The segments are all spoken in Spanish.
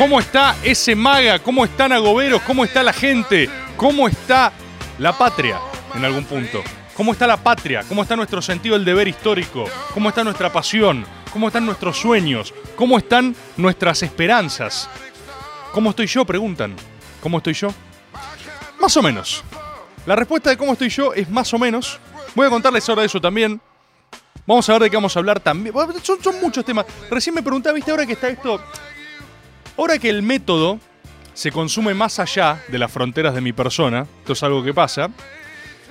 ¿Cómo está ese maga? ¿Cómo están agoberos? ¿Cómo está la gente? ¿Cómo está la patria en algún punto? ¿Cómo está la patria? ¿Cómo está nuestro sentido del deber histórico? ¿Cómo está nuestra pasión? ¿Cómo están nuestros sueños? ¿Cómo están nuestras esperanzas? ¿Cómo estoy yo? Preguntan. ¿Cómo estoy yo? Más o menos. La respuesta de cómo estoy yo es más o menos. Voy a contarles ahora eso también. Vamos a ver de qué vamos a hablar también. Son, son muchos temas. Recién me preguntaba, viste, ahora que está esto. Ahora que el método se consume más allá de las fronteras de mi persona, esto es algo que pasa.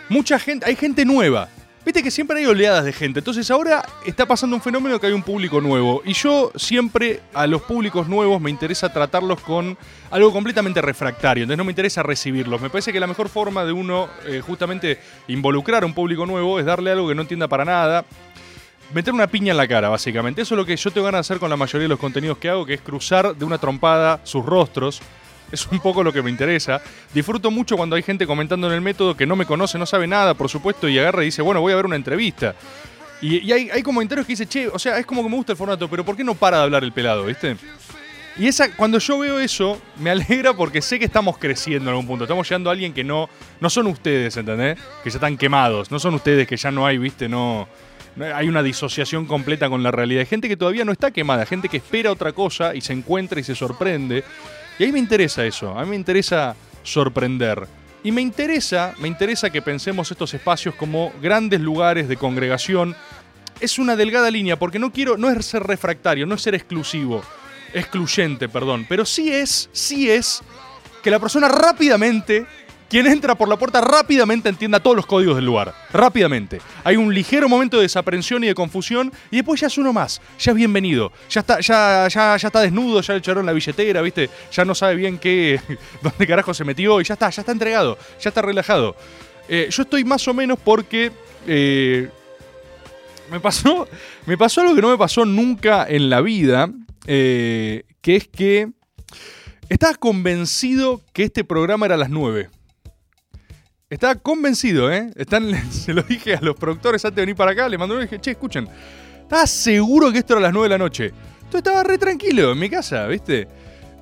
Mucha gente, hay gente nueva. Viste que siempre hay oleadas de gente. Entonces ahora está pasando un fenómeno que hay un público nuevo. Y yo siempre a los públicos nuevos me interesa tratarlos con algo completamente refractario. Entonces no me interesa recibirlos. Me parece que la mejor forma de uno eh, justamente involucrar a un público nuevo es darle algo que no entienda para nada. Meter una piña en la cara, básicamente. Eso es lo que yo tengo ganas de hacer con la mayoría de los contenidos que hago, que es cruzar de una trompada sus rostros. Es un poco lo que me interesa. Disfruto mucho cuando hay gente comentando en el método que no me conoce, no sabe nada, por supuesto, y agarra y dice, bueno, voy a ver una entrevista. Y, hay, comentarios que dicen, che, o sea, es como que me gusta el formato, pero ¿por qué no para de hablar el pelado, viste? Y esa, cuando yo veo eso, me alegra porque sé que estamos creciendo en algún punto. Estamos llegando a alguien que no, no son ustedes, ¿entendés? Que ya están quemados. No son ustedes que ya no hay, viste, no hay una disociación completa con la realidad. Hay gente que todavía no está quemada, gente que espera otra cosa y se encuentra y se sorprende. Y ahí me interesa eso, a mí me interesa sorprender. Y me interesa, me interesa que pensemos estos espacios como grandes lugares de congregación. Es una delgada línea porque no quiero, no es ser refractario, no es ser exclusivo, excluyente, perdón, pero sí es, sí es que la persona rápidamente, quien entra por la puerta rápidamente entienda todos los códigos del lugar, rápidamente. Hay un ligero momento de desaprensión y de confusión y después ya es uno más, ya es bienvenido, ya está, ya, ya, ya está desnudo, ya le echaron la billetera, ¿viste? Ya no sabe bien qué, dónde carajo se metió y ya está, ya está entregado, ya está relajado. Eh, yo estoy más o menos porque eh, me pasó, me pasó algo que no me pasó nunca en la vida, eh, que es que estaba convencido que este programa era a las 9. Estaba convencido, ¿eh? Están, se lo dije a los productores antes de venir para acá, le mandé un y dije, che, escuchen, estaba seguro que esto era las 9 de la noche. Entonces estaba re tranquilo en mi casa, ¿viste?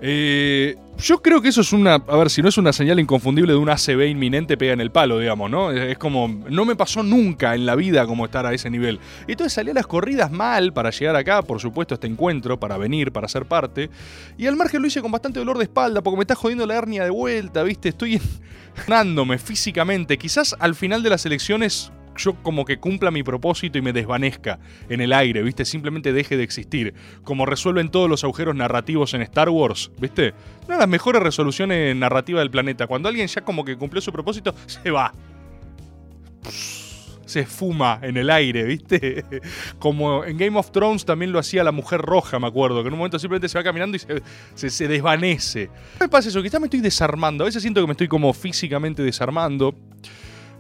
Eh, yo creo que eso es una. A ver, si no es una señal inconfundible de un ACB inminente, pega en el palo, digamos, ¿no? Es como. No me pasó nunca en la vida como estar a ese nivel. Y entonces salí a las corridas mal para llegar acá, por supuesto, a este encuentro, para venir, para ser parte. Y al margen lo hice con bastante dolor de espalda, porque me está jodiendo la hernia de vuelta, ¿viste? Estoy ganándome físicamente. Quizás al final de las elecciones yo como que cumpla mi propósito y me desvanezca en el aire, ¿viste? Simplemente deje de existir. Como resuelven todos los agujeros narrativos en Star Wars, ¿viste? Una de las mejores resoluciones narrativas del planeta. Cuando alguien ya como que cumplió su propósito, se va. Se esfuma en el aire, ¿viste? Como en Game of Thrones también lo hacía la mujer roja, me acuerdo, que en un momento simplemente se va caminando y se, se, desvanece. Me pasa eso, quizás me estoy desarmando. A veces siento que me estoy como físicamente desarmando.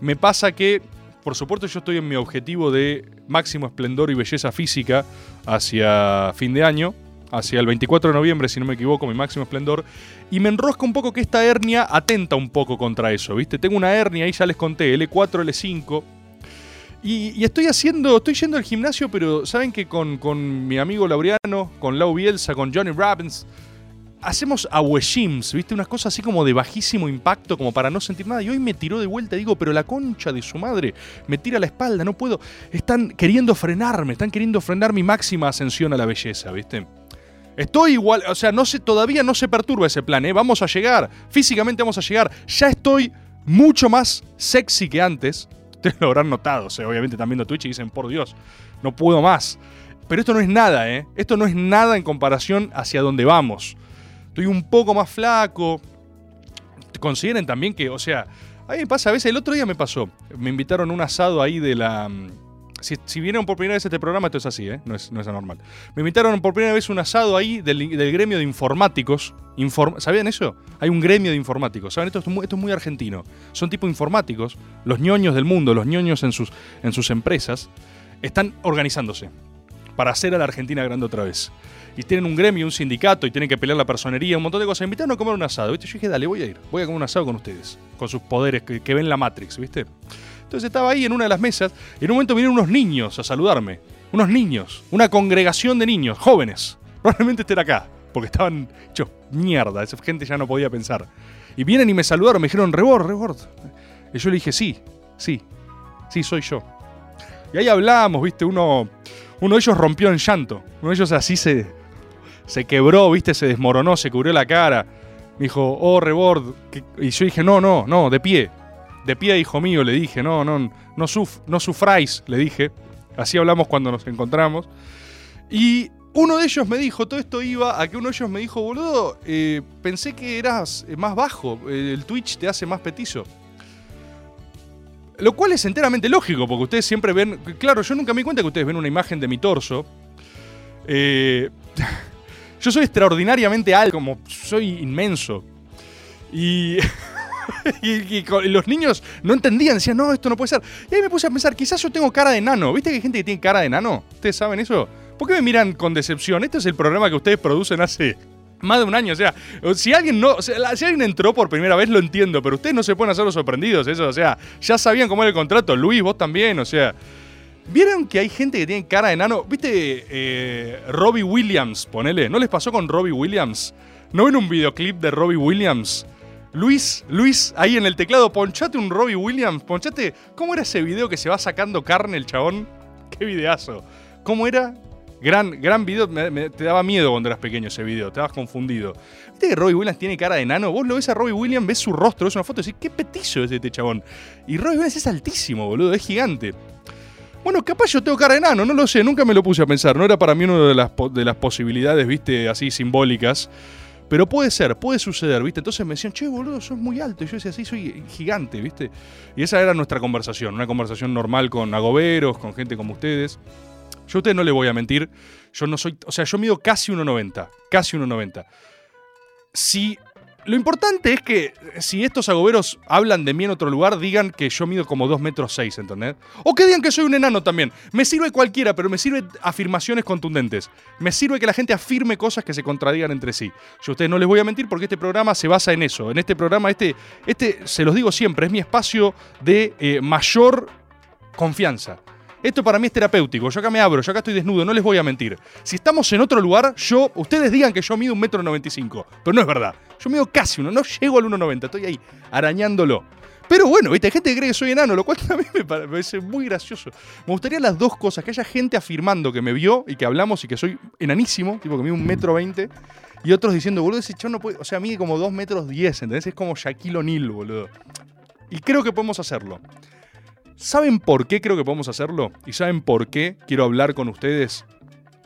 Me pasa que por supuesto yo estoy en mi objetivo de máximo esplendor y belleza física hacia fin de año, hacia el 24 de noviembre, si no me equivoco, mi máximo esplendor, y me enrosca un poco que esta hernia atenta un poco contra eso, ¿viste? Tengo una hernia, ahí ya les conté, L4, L5, y, y estoy haciendo, estoy yendo al gimnasio, pero saben que con, con mi amigo Laureano, con Lau Bielsa, con Johnny Robbins, hacemos awejims, ¿viste? Unas cosas así como de bajísimo impacto, como para no sentir nada. Y hoy me tiró de vuelta, digo, pero la concha de su madre me tira la espalda, no puedo. Están queriendo frenarme, están queriendo frenar mi máxima ascensión a la belleza, ¿viste? Estoy igual, o sea, no se, todavía no se perturba ese plan, ¿eh? Vamos a llegar, físicamente vamos a llegar. Ya estoy mucho más sexy que antes. Ustedes lo habrán notado, o sea, obviamente están viendo Twitch y dicen, por Dios, no puedo más. Pero esto no es nada, ¿eh? Esto no es nada en comparación hacia dónde vamos. Estoy un poco más flaco. Consideren también que, o sea, a mí me pasa a veces, el otro día me pasó. Me invitaron un asado ahí de la. mm, Si, si vinieron por primera vez este programa, esto es así, ¿eh? No es, no es anormal. Me invitaron por primera vez un asado ahí del, del gremio de informáticos. Inform- ¿Sabían eso? Hay un gremio de informáticos. ¿Saben? Esto es, muy, esto es muy argentino. Son tipo informáticos. Los ñoños del mundo, los ñoños en sus, en sus empresas, están organizándose para hacer a la Argentina grande otra vez. Y tienen un gremio, un sindicato, y tienen que pelear la personería, un montón de cosas. Invitaron a comer un asado, ¿viste? Yo dije, dale, voy a ir. Voy a comer un asado con ustedes. Con sus poderes que, que ven la Matrix, ¿viste? Entonces estaba ahí en una de las mesas, y en un momento vinieron unos niños a saludarme. Unos niños. Una congregación de niños, jóvenes. Probablemente estén acá, porque estaban hechos mierda. Esa gente ya no podía pensar. Y vienen y me saludaron, me dijeron, Rebord, Rebord. Y yo le dije, sí, sí, sí, soy yo. Y ahí hablamos, ¿viste? Uno, uno de ellos rompió en llanto. Uno de ellos así se, se quebró, ¿viste? Se desmoronó, se cubrió la cara. Me dijo, oh, Rebord. ¿qué-?". Y yo dije, no, no, no, de pie. De pie, hijo mío, le dije, no, no, no, suf- no sufráis, le dije. Así hablamos cuando nos encontramos. Y uno de ellos me dijo, todo esto iba a que uno de ellos me dijo, boludo, eh, pensé que eras eh, más bajo, eh, el Twitch te hace más petizo. Lo cual es enteramente lógico, porque ustedes siempre ven. Claro, yo nunca me di cuenta que ustedes ven una imagen de mi torso. Eh, yo soy extraordinariamente alto, como soy inmenso. Y, y, y los niños no entendían, decían, no, esto no puede ser. Y ahí me puse a pensar, quizás yo tengo cara de nano. ¿Viste que hay gente que tiene cara de nano? ¿Ustedes saben eso? ¿Por qué me miran con decepción? Este es el programa que ustedes producen hace más de un año. O sea, si alguien no, si alguien entró por primera vez, lo entiendo, pero ustedes no se pueden hacer los sorprendidos, eso. O sea, ya sabían cómo era el contrato. Luis, vos también, o sea. ¿Vieron que hay gente que tiene cara de nano? ¿Viste eh, Robbie Williams? Ponele. ¿No les pasó con Robbie Williams? ¿No ven un videoclip de Robbie Williams? Luis, Luis, ahí en el teclado, ponchate un Robbie Williams, ponchate. ¿Cómo era ese video que se va sacando carne el chabón? ¡Qué videazo! ¿Cómo era? Gran, gran video, me- te daba miedo cuando eras pequeño ese video, te dabas confundido. ¿Viste que Robbie Williams tiene cara de nano? Vos lo ves a Robbie Williams, ves su rostro, ves una foto y decís, qué petizo es este chabón. Y Robbie Williams es altísimo, boludo, es gigante. Bueno, capaz yo tengo cara de nano, no lo sé, nunca me lo puse a pensar. No era para mí una de las, de las posibilidades, viste, así simbólicas. Pero puede ser, puede suceder, ¿viste? Entonces me decían, che, boludo, sos muy alto. Y yo decía, sí, soy gigante, ¿viste? Y esa era nuestra conversación, una conversación normal con agoberos, con gente como ustedes. Yo a ustedes no les voy a mentir, yo no soy, o sea, yo mido casi 1,90, casi 1,90. Si lo importante es que si estos agoberos hablan de mí en otro lugar, digan que yo mido como 2 metros 6, ¿entendés? O que digan que soy un enano también. Me sirve cualquiera, pero me sirve afirmaciones contundentes. Me sirve que la gente afirme cosas que se contradigan entre sí. Yo a ustedes no les voy a mentir porque este programa se basa en eso. En este programa, este, este se los digo siempre, es mi espacio de eh, mayor confianza. Esto para mí es terapéutico. Yo acá me abro, yo acá estoy desnudo, no les voy a mentir. Si estamos en otro lugar, yo, ustedes digan que yo mido un metro noventa pero no es verdad. Yo mido casi uno, no llego al 1,90, estoy ahí arañándolo. Pero bueno, ¿viste? hay gente que cree que soy enano, lo cual también me parece muy gracioso. Me gustaría las dos cosas, que haya gente afirmando que me vio y que hablamos y que soy enanísimo, tipo que mido un metro veinte, y otros diciendo, boludo, ese chavo no puede, o sea, mide como dos metros diez, ¿entendés? Es como Shaquille O'Neal, boludo. Y creo que podemos hacerlo. ¿Saben por qué creo que podemos hacerlo? ¿Y saben por qué quiero hablar con ustedes?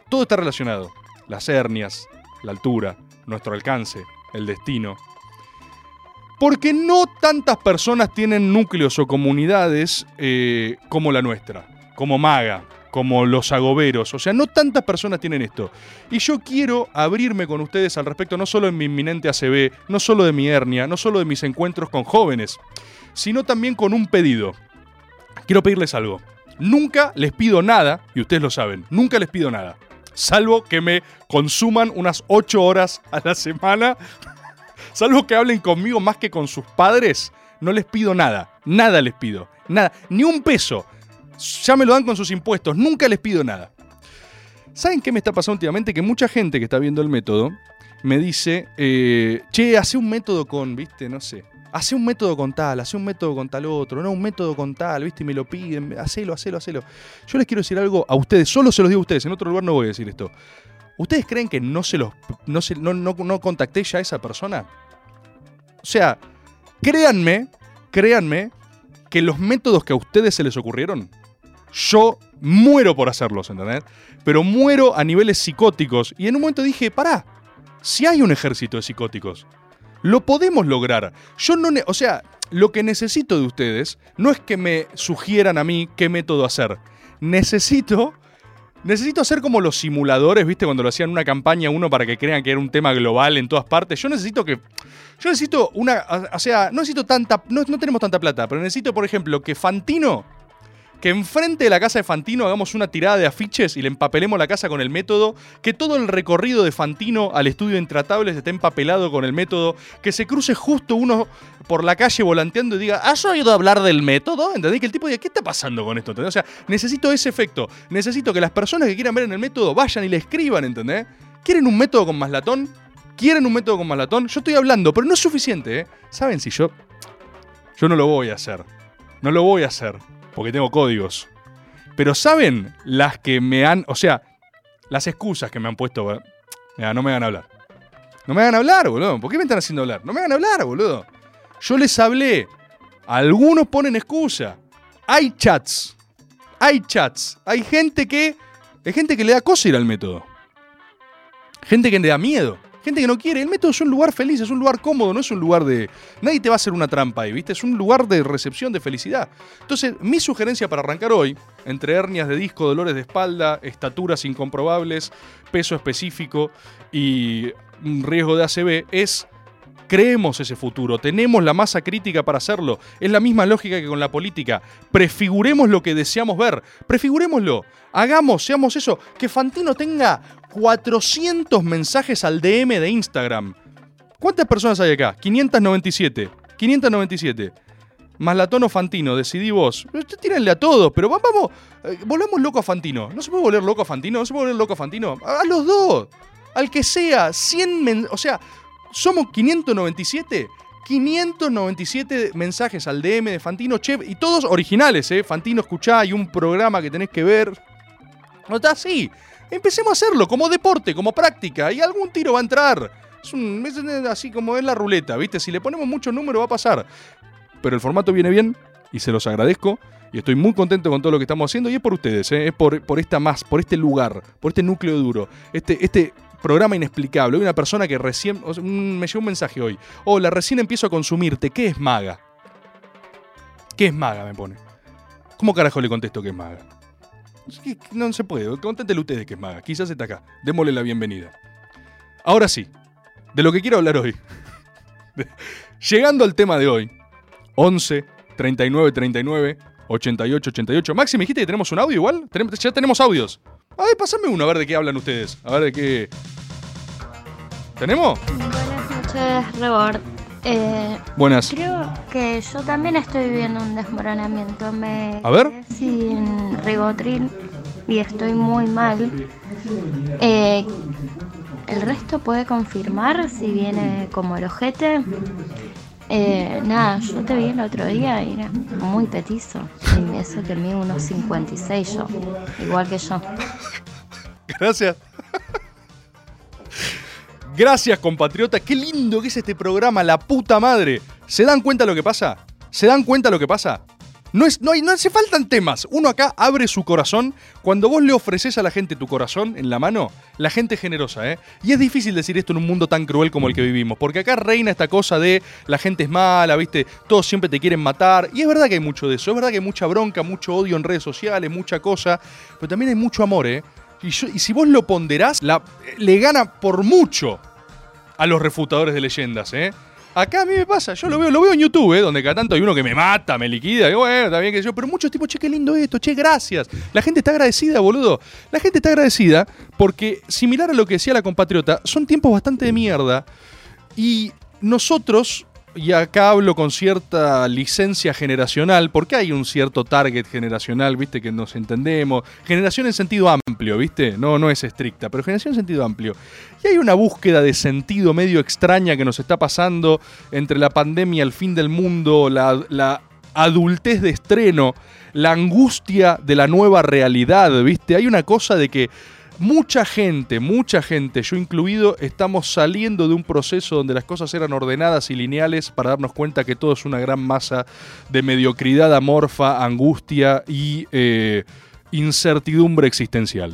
Todo está relacionado. Las hernias, la altura, nuestro alcance, el destino. Porque no tantas personas tienen núcleos o comunidades eh, como la nuestra, como Maga, como los agoberos. O sea, no tantas personas tienen esto. Y yo quiero abrirme con ustedes al respecto, no solo de mi inminente ACB, no solo de mi hernia, no solo de mis encuentros con jóvenes, sino también con un pedido quiero pedirles algo. Nunca les pido nada, y ustedes lo saben, nunca les pido nada. Salvo que me consuman unas 8 horas a la semana. Salvo que hablen conmigo más que con sus padres. No les pido nada. Nada les pido. Nada. Ni un peso. Ya me lo dan con sus impuestos. Nunca les pido nada. ¿Saben qué me está pasando últimamente? Que mucha gente que está viendo el método me dice, eh, che, hace un método con, viste, no sé. Hace un método con tal, hace un método con tal otro, no, un método con tal, viste, y me lo piden, hacelo, hacelo, hacelo. Yo les quiero decir algo a ustedes, solo se los digo a ustedes, en otro lugar no voy a decir esto. ¿Ustedes creen que no se los. no, se- no, no, no contacté ya a esa persona? O sea, créanme, créanme que los métodos que a ustedes se les ocurrieron, yo muero por hacerlos, ¿entendés? Pero muero a niveles psicóticos. Y en un momento dije, pará, si hay un ejército de psicóticos, lo podemos lograr. Yo no, o sea, lo que necesito de ustedes no es que me sugieran a mí qué método hacer. Necesito Necesito hacer como los simuladores, ¿viste? Cuando lo hacían una campaña uno para que crean que era un tema global en todas partes. Yo necesito que. Yo necesito una. O sea, no necesito tanta. No, no tenemos tanta plata, pero necesito, por ejemplo, que Fantino. Que enfrente de la casa de Fantino hagamos una tirada de afiches y le empapelemos la casa con el método. Que todo el recorrido de Fantino al estudio Intratables esté empapelado con el método. Que se cruce justo uno por la calle volanteando y diga, ¿has oído hablar del método? ¿Entendés? Que el tipo diga, ¿qué está pasando con esto? ¿Entendés? O sea, necesito ese efecto. Necesito que las personas que quieran ver en el método vayan y le escriban, ¿entendés? ¿Quieren un método con maslatón? ¿Quieren un método con maslatón? Yo estoy hablando, pero no es suficiente, ¿eh? ¿Saben si yo... Yo no lo voy a hacer. No lo voy a hacer, porque tengo códigos. Pero ¿saben las que me han... O sea, las excusas que me han puesto... Mira, no me hagan hablar. No me hagan hablar, boludo. ¿Por qué me están haciendo hablar? No me hagan hablar, boludo. Yo les hablé. Algunos ponen excusa. Hay chats. Hay chats. Hay gente que. Hay gente que le da cosa ir al método. Gente que le da miedo. Gente que no quiere. El método es un lugar feliz, es un lugar cómodo, no es un lugar de. Nadie te va a hacer una trampa ahí, ¿viste? Es un lugar de recepción de felicidad. Entonces, mi sugerencia para arrancar hoy, entre hernias de disco, dolores de espalda, estaturas incomprobables, peso específico y riesgo de ACV, es creemos ese futuro, tenemos la masa crítica para hacerlo. Es la misma lógica que con la política. Prefiguremos lo que deseamos ver, prefigurémoslo, hagamos, seamos eso, que Fantino tenga 400 mensajes al DM de Instagram. ¿Cuántas personas hay acá? 597. 597. Más la tono Fantino, decidí vos. Tírenle a todos, pero va- vamos, eh, volvamos loco a Fantino. ¿No se puede volver loco a Fantino? ¿No se puede volver loco a Fantino? A los dos. Al que sea, 100 men- O sea, somos 597. 597 mensajes al DM de Fantino, che, y todos originales, ¿eh? Fantino, escuchá, hay un programa que tenés que ver. No está así. Empecemos a hacerlo como deporte, como práctica, y algún tiro va a entrar. Es, un, es así como es la ruleta, ¿viste? Si le ponemos mucho número va a pasar. Pero el formato viene bien y se los agradezco. Y estoy muy contento con todo lo que estamos haciendo. Y es por ustedes, ¿eh? es por, por esta más, por este lugar, por este núcleo duro. Este, este programa inexplicable. Hay una persona que recién. me llegó un mensaje hoy. Hola, recién empiezo a consumirte. ¿Qué es maga? ¿Qué es maga? Me pone. ¿Cómo carajo le contesto que es maga? No se puede. Conténtele ustedes que es maga. Quizás está acá. Démosle la bienvenida. Ahora sí. De lo que quiero hablar hoy. Llegando al tema de hoy. 11 39 39 88 88. Maxi, me dijiste que tenemos un audio igual. Ya tenemos audios. A ver, pasame uno a ver de qué hablan ustedes. A ver de qué. ¿Tenemos? Buenas noches, Rebord. Eh, Buenas. Creo que yo también estoy viviendo un desmoronamiento. Me A ver. sin ribotril y estoy muy mal. Eh, ¿El resto puede confirmar si viene como el ojete? Eh, nada, yo te vi el otro día y era muy petizo. Eso que mide unos 56 yo, igual que yo. Gracias. Gracias, compatriota. Qué lindo que es este programa, la puta madre. ¿Se dan cuenta lo que pasa? ¿Se dan cuenta lo que pasa? No, es, no, no hace faltan temas. Uno acá abre su corazón. Cuando vos le ofreces a la gente tu corazón en la mano, la gente es generosa, ¿eh? Y es difícil decir esto en un mundo tan cruel como el que vivimos. Porque acá reina esta cosa de la gente es mala, ¿viste? Todos siempre te quieren matar. Y es verdad que hay mucho de eso. Es verdad que hay mucha bronca, mucho odio en redes sociales, mucha cosa. Pero también hay mucho amor, ¿eh? Y si vos lo ponderás, la- le gana por mucho a los refutadores de leyendas, ¿eh? Acá a mí me pasa, yo lo veo, lo veo en YouTube, ¿eh? donde cada tanto hay uno que me mata, me liquida, y bueno, está bien que yo, pero muchos tipos, che, qué lindo esto, che, gracias. La gente está agradecida, boludo. La gente está agradecida porque, similar a lo que decía la compatriota, son tiempos bastante de mierda y nosotros, y acá hablo con cierta licencia generacional, porque hay un cierto target generacional, viste, que nos entendemos. Generación en sentido amplio, viste, no, no es estricta, pero generación en sentido amplio. Y hay una búsqueda de sentido medio extraña que nos está pasando entre la pandemia, el fin del mundo, la, la adultez de estreno, la angustia de la nueva realidad, viste. Hay una cosa de que Mucha gente, mucha gente, yo incluido, estamos saliendo de un proceso donde las cosas eran ordenadas y lineales para darnos cuenta que todo es una gran masa de mediocridad amorfa, angustia y eh, incertidumbre existencial.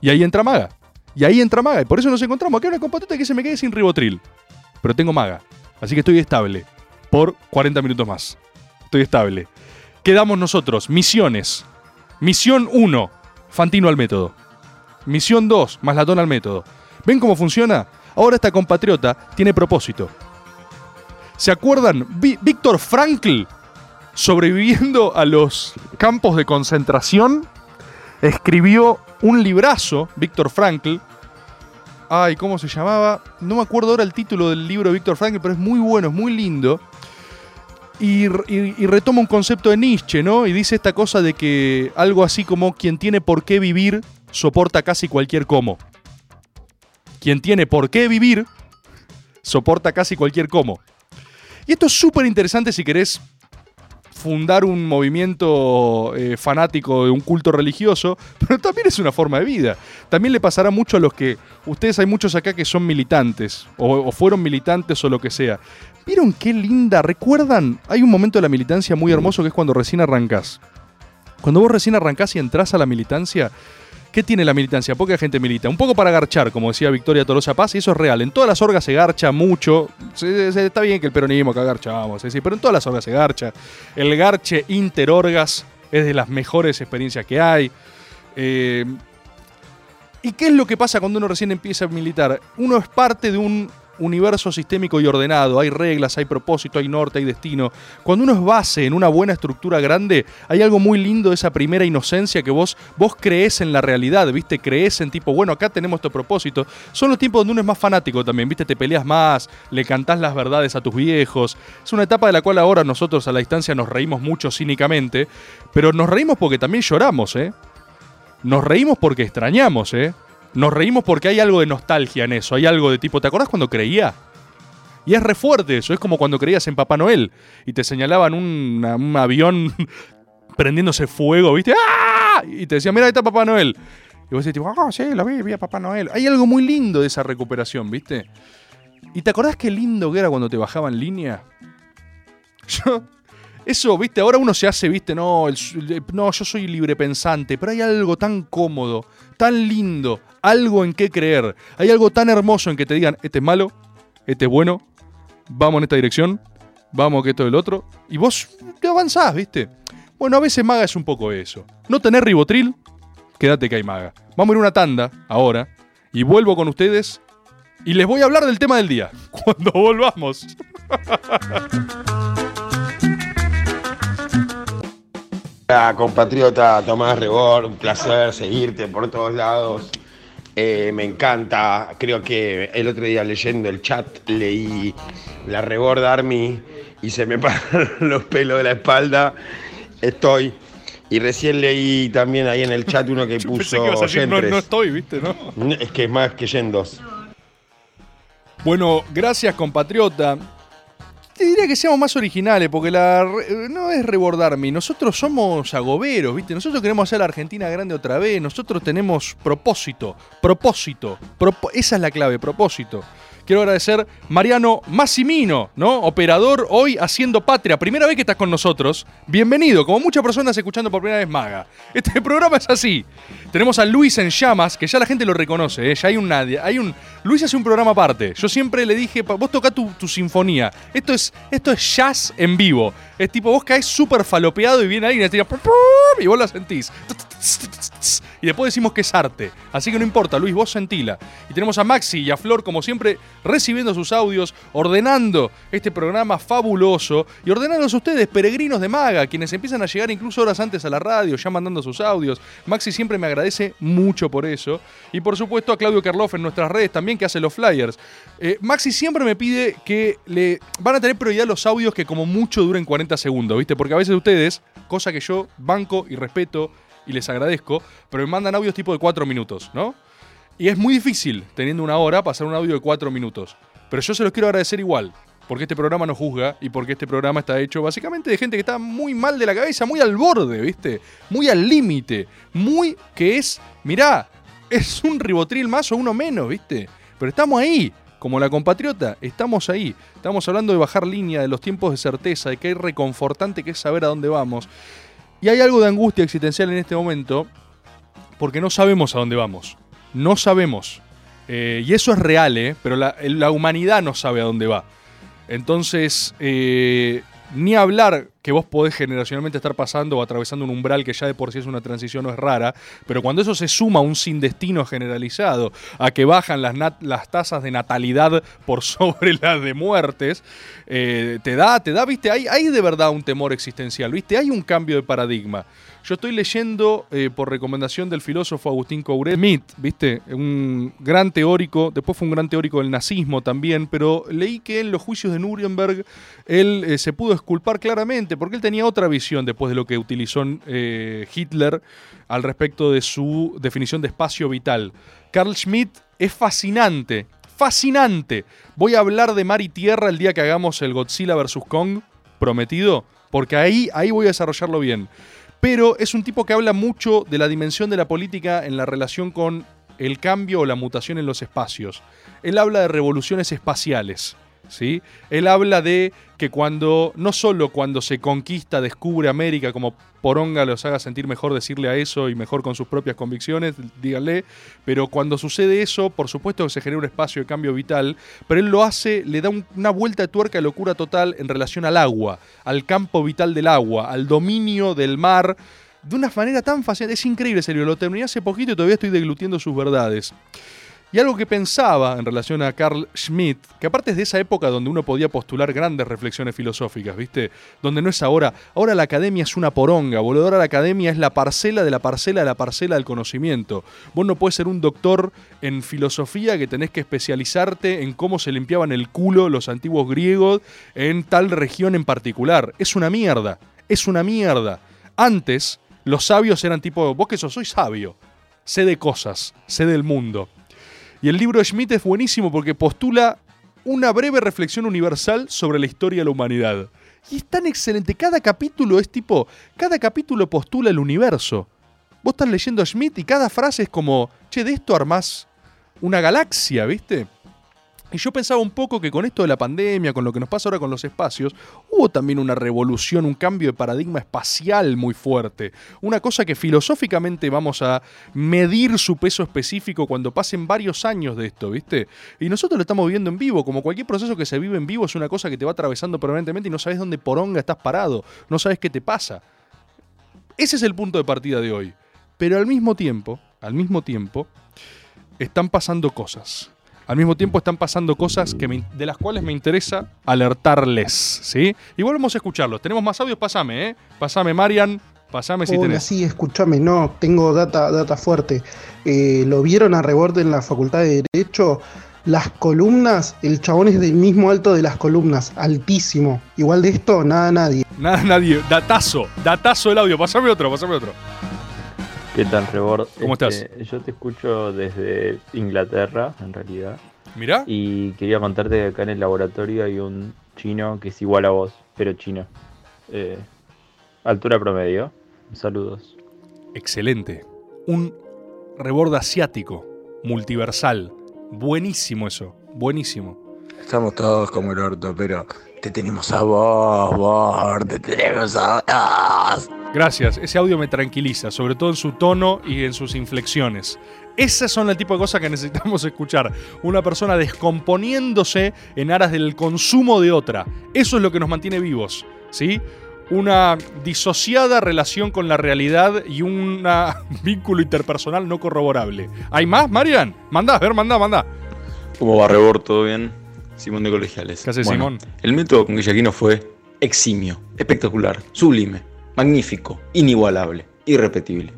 Y ahí entra Maga. Y ahí entra Maga. Y por eso nos encontramos. Acá hay una compatriota que se me quede sin ribotril. Pero tengo Maga. Así que estoy estable. Por 40 minutos más. Estoy estable. Quedamos nosotros. Misiones. Misión 1. Fantino al método. Misión 2. Maslatón al método. ¿Ven cómo funciona? Ahora esta compatriota tiene propósito. ¿Se acuerdan? Víctor Frankl, sobreviviendo a los campos de concentración, escribió un librazo, Víctor Frankl. Ay, ¿cómo se llamaba? No me acuerdo ahora el título del libro de Víctor Frankl, pero es muy bueno, es muy lindo. Y, retoma un concepto de Nietzsche, ¿no? Y dice esta cosa de que algo así como quien tiene por qué vivir soporta casi cualquier cómo. Quien tiene por qué vivir soporta casi cualquier cómo. Y esto es súper interesante si querés fundar un movimiento eh, fanático de un culto religioso, pero también es una forma de vida. También le pasará mucho a los que, ustedes hay muchos acá que son militantes, o, o fueron militantes o lo que sea. ¿Vieron qué linda? ¿Recuerdan? Hay un momento de la militancia muy hermoso que es cuando recién arrancás. Cuando vos recién arrancás y entrás a la militancia, ¿qué tiene la militancia? Poca gente milita. Un poco para garchar, como decía Victoria Tolosa Paz, y eso es real. En todas las orgas se garcha mucho. Se- se- está bien que el peronismo acá garchamos, es decir, pero en todas las orgas se garcha. El garche interorgas es de las mejores experiencias que hay. Eh, ¿Y qué es lo que pasa cuando uno recién empieza a militar? Uno es parte de un universo sistémico y ordenado. Hay reglas, hay propósito, hay norte, hay destino. Cuando uno es base en una buena estructura grande, hay algo muy lindo de esa primera inocencia que vos, vos crees en la realidad, ¿viste? Crees en tipo, bueno, acá tenemos este propósito. Son los tiempos donde uno es más fanático también, ¿viste? Te peleas más, le cantás las verdades a tus viejos. Es una etapa de la cual ahora nosotros a la distancia nos reímos mucho cínicamente, pero nos reímos porque también lloramos, ¿eh? Nos reímos porque extrañamos, ¿eh? Nos reímos porque hay algo de nostalgia en eso. Hay algo de tipo, ¿te acordás cuando creía? Y es re fuerte eso. Es como cuando creías en Papá Noel y te señalaban un, avión prendiéndose fuego, ¿viste? ¡Ah! Y te decían, mira, ahí está Papá Noel. Y vos decís, ah, sí, lo vi, vi a Papá Noel. Hay algo muy lindo de esa recuperación, ¿viste? ¿Y te acordás qué lindo que era cuando te bajaba en línea? Yo, eso, viste, ahora uno se hace, viste, no, el- no, yo soy libre pensante, pero hay algo tan cómodo, tan lindo, algo en qué creer. Hay algo tan hermoso en que te digan, este es malo, este es bueno, vamos en esta dirección, vamos que esto es el otro, y vos te avanzás, viste. Bueno, a veces maga es un poco eso. No tener ribotril, quédate que hay maga. Vamos a ir una tanda ahora, y vuelvo con ustedes, y les voy a hablar del tema del día, cuando volvamos. Hola, compatriota Tomás Rebor, un placer seguirte por todos lados. Eh, me encanta, creo que el otro día leyendo el chat leí la Rebord Army y se me paran los pelos de la espalda. Estoy. Y recién leí también ahí en el chat uno que Pensé puso que ibas a decir, no estoy, viste, ¿no? Es que es más que Yendos. Bueno, gracias compatriota. Te diría que seamos más originales, porque la re- no es rebordarme. Nosotros somos agoberos, ¿viste? Nosotros queremos hacer la Argentina grande otra vez. Nosotros tenemos propósito, propósito. propo- esa es la clave, propósito. Quiero agradecer Mariano Massimino, ¿no? Operador hoy haciendo patria. Primera vez que estás con nosotros. Bienvenido, como muchas personas escuchando por primera vez Maga. Este programa es así. Tenemos a Luis en llamas, que ya la gente lo reconoce, ¿eh? ya hay un nadie. Hay un. Luis hace un programa aparte. Yo siempre le dije, "Pa- vos tocá tu, sinfonía. Esto es, esto es jazz en vivo. Es tipo, vos caes súper falopeado y viene alguien y te tira. Y vos la sentís. Y después decimos que es arte. Así que no importa, Luis, vos sentila. Y tenemos a Maxi y a Flor, como siempre, recibiendo sus audios, ordenando este programa fabuloso y ordenándolos ustedes, peregrinos de Maga, quienes empiezan a llegar incluso horas antes a la radio, ya mandando sus audios. Maxi siempre me agradece mucho por eso. Y por supuesto a Claudio Kerloff en nuestras redes también, que hace los flyers. Eh, Maxi siempre me pide que le van a tener prioridad los audios que como mucho duren 40 segundos, ¿viste? Porque a veces ustedes, cosa que yo banco y respeto y les agradezco, pero me mandan audios tipo de 4 minutos, ¿no? Y es muy difícil, teniendo una hora, pasar un audio de 4 minutos. Pero yo se los quiero agradecer igual, porque este programa no juzga y porque este programa está hecho básicamente de gente que está muy mal de la cabeza, muy al borde, ¿viste? Muy al límite, muy que es, mirá, es un ribotril más o uno menos, ¿viste? Pero estamos ahí, como la compatriota, estamos ahí. Estamos hablando de bajar línea, de los tiempos de certeza, de que hay reconfortante que es saber a dónde vamos. Y hay algo de angustia existencial en este momento, porque no sabemos a dónde vamos. No sabemos. Eh, y eso es real, ¿eh? Pero la, humanidad no sabe a dónde va. Entonces, eh, ni hablar que vos podés generacionalmente estar pasando o atravesando un umbral que ya de por sí es una transición no es rara, pero cuando eso se suma a un sin destino generalizado, a que bajan las, las tasas de natalidad por sobre las de muertes, eh, te da, te da, viste, hay, hay de verdad un temor existencial, viste, hay un cambio de paradigma. Yo estoy leyendo eh, por recomendación del filósofo Agustín Couret Smith, ¿viste? Un gran teórico, después fue un gran teórico del nazismo también, pero leí que en los juicios de Nuremberg él eh, se pudo esculpar claramente, porque él tenía otra visión después de lo que utilizó eh, Hitler al respecto de su definición de espacio vital. Carl Schmitt es fascinante, fascinante. Voy a hablar de mar y tierra el día que hagamos el Godzilla vs. Kong, prometido, porque ahí, ahí voy a desarrollarlo bien pero es un tipo que habla mucho de la dimensión de la política en la relación con el cambio o la mutación en los espacios. Él habla de revoluciones espaciales. ¿Sí? Él habla de que cuando, no solo cuando se conquista, descubre América, como Poronga los haga sentir mejor decirle a eso y mejor con sus propias convicciones, díganle, pero cuando sucede eso, por supuesto que se genera un espacio de cambio vital, pero él lo hace, le da un- una vuelta de tuerca de locura total en relación al agua, al campo vital del agua, al dominio del mar, de una manera tan fácil. Es increíble, serio. Lo terminé hace poquito y todavía estoy deglutiendo sus verdades. Y algo que pensaba en relación a Carl Schmitt, que aparte es de esa época donde uno podía postular grandes reflexiones filosóficas, ¿viste? Donde no es ahora. Ahora la academia es una poronga, boludo. Ahora la academia es la parcela de la parcela de la parcela del conocimiento. Vos no puedes ser un doctor en filosofía que tenés que especializarte en cómo se limpiaban el culo los antiguos griegos en tal región en particular. Es una mierda. Es una mierda. Antes, los sabios eran tipo, vos que sos, soy sabio. Sé de cosas, sé del mundo. Y el libro de Schmitt es buenísimo porque postula una breve reflexión universal sobre la historia de la humanidad. Y es tan excelente. Cada capítulo es tipo. Cada capítulo postula el universo. Vos estás leyendo a Schmidt y cada frase es como. Che, de esto armás una galaxia, ¿viste? Y yo pensaba un poco que con esto de la pandemia, con lo que nos pasa ahora con los espacios, hubo también una revolución, un cambio de paradigma espacial muy fuerte. Una cosa que filosóficamente vamos a medir su peso específico cuando pasen varios años de esto, ¿viste? Y nosotros lo estamos viviendo en vivo, como cualquier proceso que se vive en vivo es una cosa que te va atravesando permanentemente y no sabes dónde poronga estás parado, no sabes qué te pasa. Ese es el punto de partida de hoy. Pero al mismo tiempo, al mismo tiempo, están pasando cosas. Al mismo tiempo están pasando cosas que me- de las cuales me interesa alertarles, ¿sí? Y volvemos a escucharlos. Tenemos más audios, pasame, ¿eh? Pasame, Marian, pasame si Hola, tenés. sí, escúchame, no, tengo data, data fuerte. Eh, ¿Lo vieron a reborde en la Facultad de Derecho? Las columnas, el chabón es del mismo alto de las columnas, altísimo. Igual de esto, nada, nadie. Nada, nadie. Datazo, datazo el audio. Pasame otro, pasame otro. ¿Qué tal, Rebord? ¿Cómo Este, Yo te escucho desde Inglaterra, en realidad. Mirá. Y quería contarte que acá en el laboratorio hay un chino que es igual a vos, pero chino. Eh, altura promedio. Saludos. Excelente. Un rebord asiático, multiversal. Buenísimo eso, buenísimo. Estamos todos como el orto, pero te tenemos a vos, vos, te tenemos a vos. Gracias, ese audio me tranquiliza, sobre todo en su tono y en sus inflexiones. Esas son el tipo de cosas que necesitamos escuchar. Una persona descomponiéndose en aras del consumo de otra. Eso es lo que nos mantiene vivos, ¿sí? Una disociada relación con la realidad y un vínculo interpersonal no corroborable. ¿Hay más, Marian? Mandá, a ver, mandá, mandá. ¿Cómo va Rebor? ¿Todo bien? Simón de Colegiales. ¿Qué haces, Simón? El método con Guillaquino fue eximio, espectacular, sublime, magnífico, inigualable, irrepetible.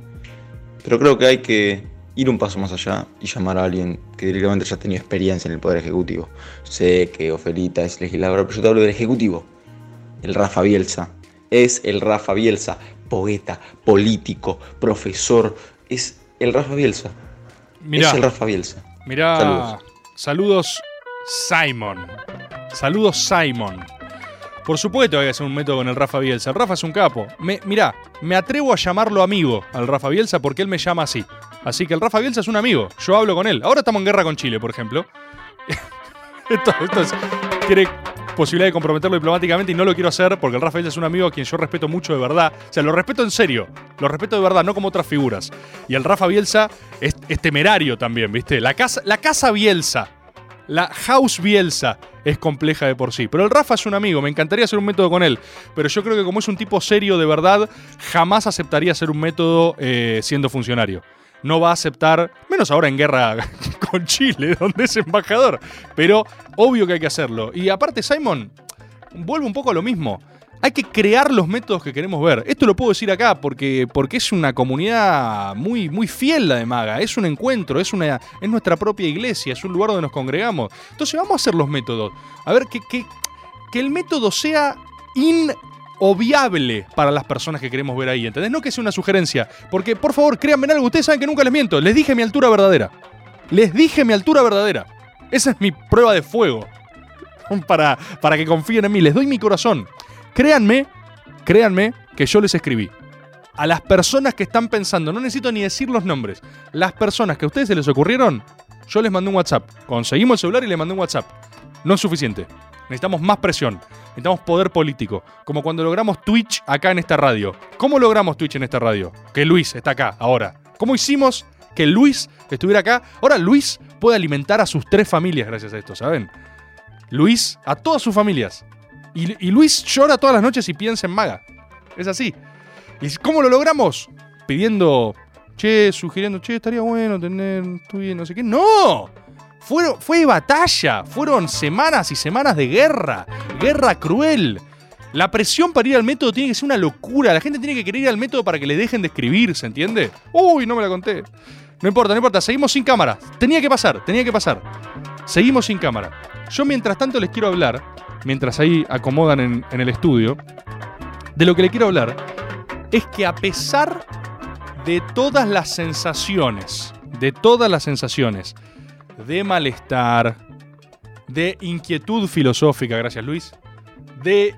Pero creo que hay que ir un paso más allá y llamar a alguien que directamente ya ha tenido experiencia en el Poder Ejecutivo. Sé que Ofelita es legisladora, pero yo te hablo del Ejecutivo. El Rafa Bielsa. Es el Rafa Bielsa, poeta, político, profesor. Es el Rafa Bielsa. Mirá. Es el Rafa Bielsa. Mirá. Saludos. Saludos, Simon. Saludos Simon. Por supuesto hay que hacer un método con el Rafa Bielsa. El Rafa es un capo. Me, mirá, me atrevo a llamarlo amigo al Rafa Bielsa porque él me llama así. Así que el Rafa Bielsa es un amigo. Yo hablo con él. Ahora estamos en guerra con Chile, por ejemplo. esto, esto es- tiene posibilidad de comprometerlo diplomáticamente y no lo quiero hacer porque el Rafa Bielsa es un amigo a quien yo respeto mucho de verdad. O sea, lo respeto en serio. Lo respeto de verdad, no como otras figuras. Y el Rafa Bielsa es, es temerario también, ¿viste? La casa, la casa Bielsa. La House Bielsa es compleja de por sí. Pero el Rafa es un amigo, me encantaría hacer un método con él. Pero yo creo que como es un tipo serio de verdad, jamás aceptaría hacer un método eh, siendo funcionario. No va a aceptar, menos ahora en guerra con Chile, donde es embajador. Pero obvio que hay que hacerlo. Y aparte, Simon, vuelve un poco a lo mismo. Hay que crear los métodos que queremos ver. Esto lo puedo decir acá porque, porque es una comunidad muy, muy fiel la de Maga. Es un encuentro, es, una, es nuestra propia iglesia, es un lugar donde nos congregamos. Entonces vamos a hacer los métodos. A ver, que, que, que el método sea inobviable para las personas que queremos ver ahí. ¿Entendés? No que sea una sugerencia. Porque, por favor, créanme en algo. Ustedes saben que nunca les miento. Les dije mi altura verdadera. Les dije mi altura verdadera. Esa es mi prueba de fuego. Para, para que confíen en mí. Les doy mi corazón. Créanme, créanme que yo les escribí. A las personas que están pensando, no necesito ni decir los nombres. Las personas que a ustedes se les ocurrieron, yo les mandé un WhatsApp. Conseguimos el celular y les mandé un WhatsApp. No es suficiente. Necesitamos más presión. Necesitamos poder político. Como cuando logramos Twitch acá en esta radio. ¿Cómo logramos Twitch en esta radio? Que Luis está acá ahora. ¿Cómo hicimos que Luis estuviera acá? Ahora Luis puede alimentar a sus tres familias gracias a esto, ¿saben? Luis a todas sus familias. Y, Luis llora todas las noches y piensa en Maga. Es así. ¿Y cómo lo logramos? Pidiendo, che, sugiriendo, che, estaría bueno tener un Twitch, no sé qué. ¡No! Fue batalla, fueron semanas y semanas de guerra, guerra cruel. La presión para ir al método tiene que ser una locura. La gente tiene que querer ir al método para que le dejen de escribir, ¿se entiende? Uy, no me la conté. No importa, no importa, seguimos sin cámara. Tenía que pasar, tenía que pasar. Seguimos sin cámara. Yo mientras tanto les quiero hablar, mientras ahí acomodan en, el estudio, de lo que le quiero hablar es que a pesar de todas las sensaciones, de todas las sensaciones de malestar, de inquietud filosófica, gracias Luis, de,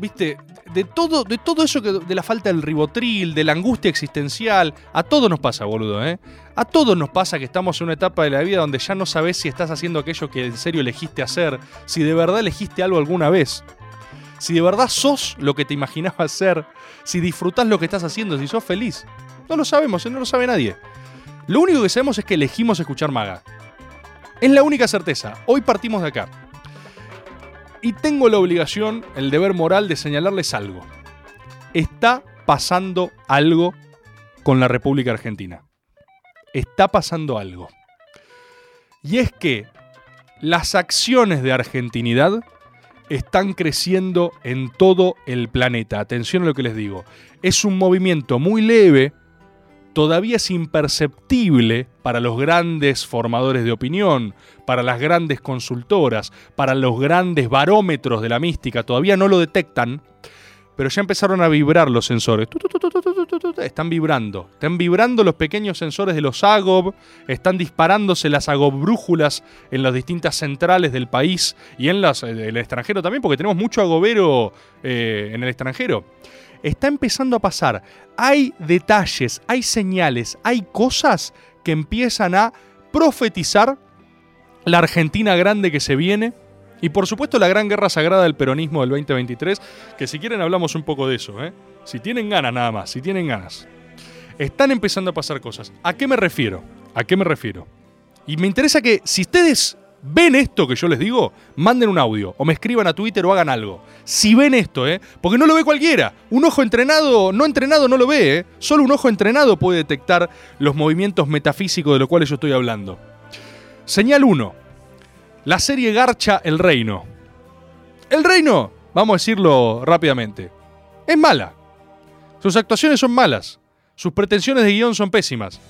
viste, de todo, de todo eso que, de la falta del ribotril, de la angustia existencial, a todos nos pasa, boludo, ¿eh? A todos nos pasa que estamos en una etapa de la vida donde ya no sabes si estás haciendo aquello que en serio elegiste hacer, si de verdad elegiste algo alguna vez. Si de verdad sos lo que te imaginabas ser, si disfrutás lo que estás haciendo, si sos feliz. No lo sabemos, ¿eh? no lo sabe nadie. Lo único que sabemos es que elegimos escuchar Maga. Es la única certeza. Hoy partimos de acá. Y tengo la obligación, el deber moral de señalarles algo. Está pasando algo con la República Argentina. Está pasando algo. Y es que las acciones de argentinidad están creciendo en todo el planeta. Atención a lo que les digo. Es un movimiento muy leve, todavía es imperceptible para los grandes formadores de opinión, para las grandes consultoras, para los grandes barómetros de la mística, todavía no lo detectan, pero ya empezaron a vibrar los sensores. Están vibrando, están vibrando los pequeños sensores de los AGOB, están disparándose las AGOB brújulas en las distintas centrales del país y en, las, eh, en el extranjero también, porque tenemos mucho agobero eh, en el extranjero. Está empezando a pasar. Hay detalles, hay señales, hay cosas que empiezan a profetizar la Argentina grande que se viene. Y por supuesto la gran guerra sagrada del peronismo del 2023, que si quieren hablamos un poco de eso, ¿eh? Si tienen ganas nada más, si tienen ganas. Están empezando a pasar cosas. ¿A qué me refiero? ¿A qué me refiero? Y me interesa que si ustedes ven esto que yo les digo, manden un audio o me escriban a Twitter o hagan algo. Si ven esto, ¿eh? Porque no lo ve cualquiera. Un ojo entrenado, no entrenado no lo ve, ¿eh? Solo un ojo entrenado puede detectar los movimientos metafísicos de los cuales yo estoy hablando. Señal 1. La serie Garcha El Reino. El Reino, vamos a decirlo rápidamente, es mala. Sus actuaciones son malas. Sus pretensiones de guion son pésimas.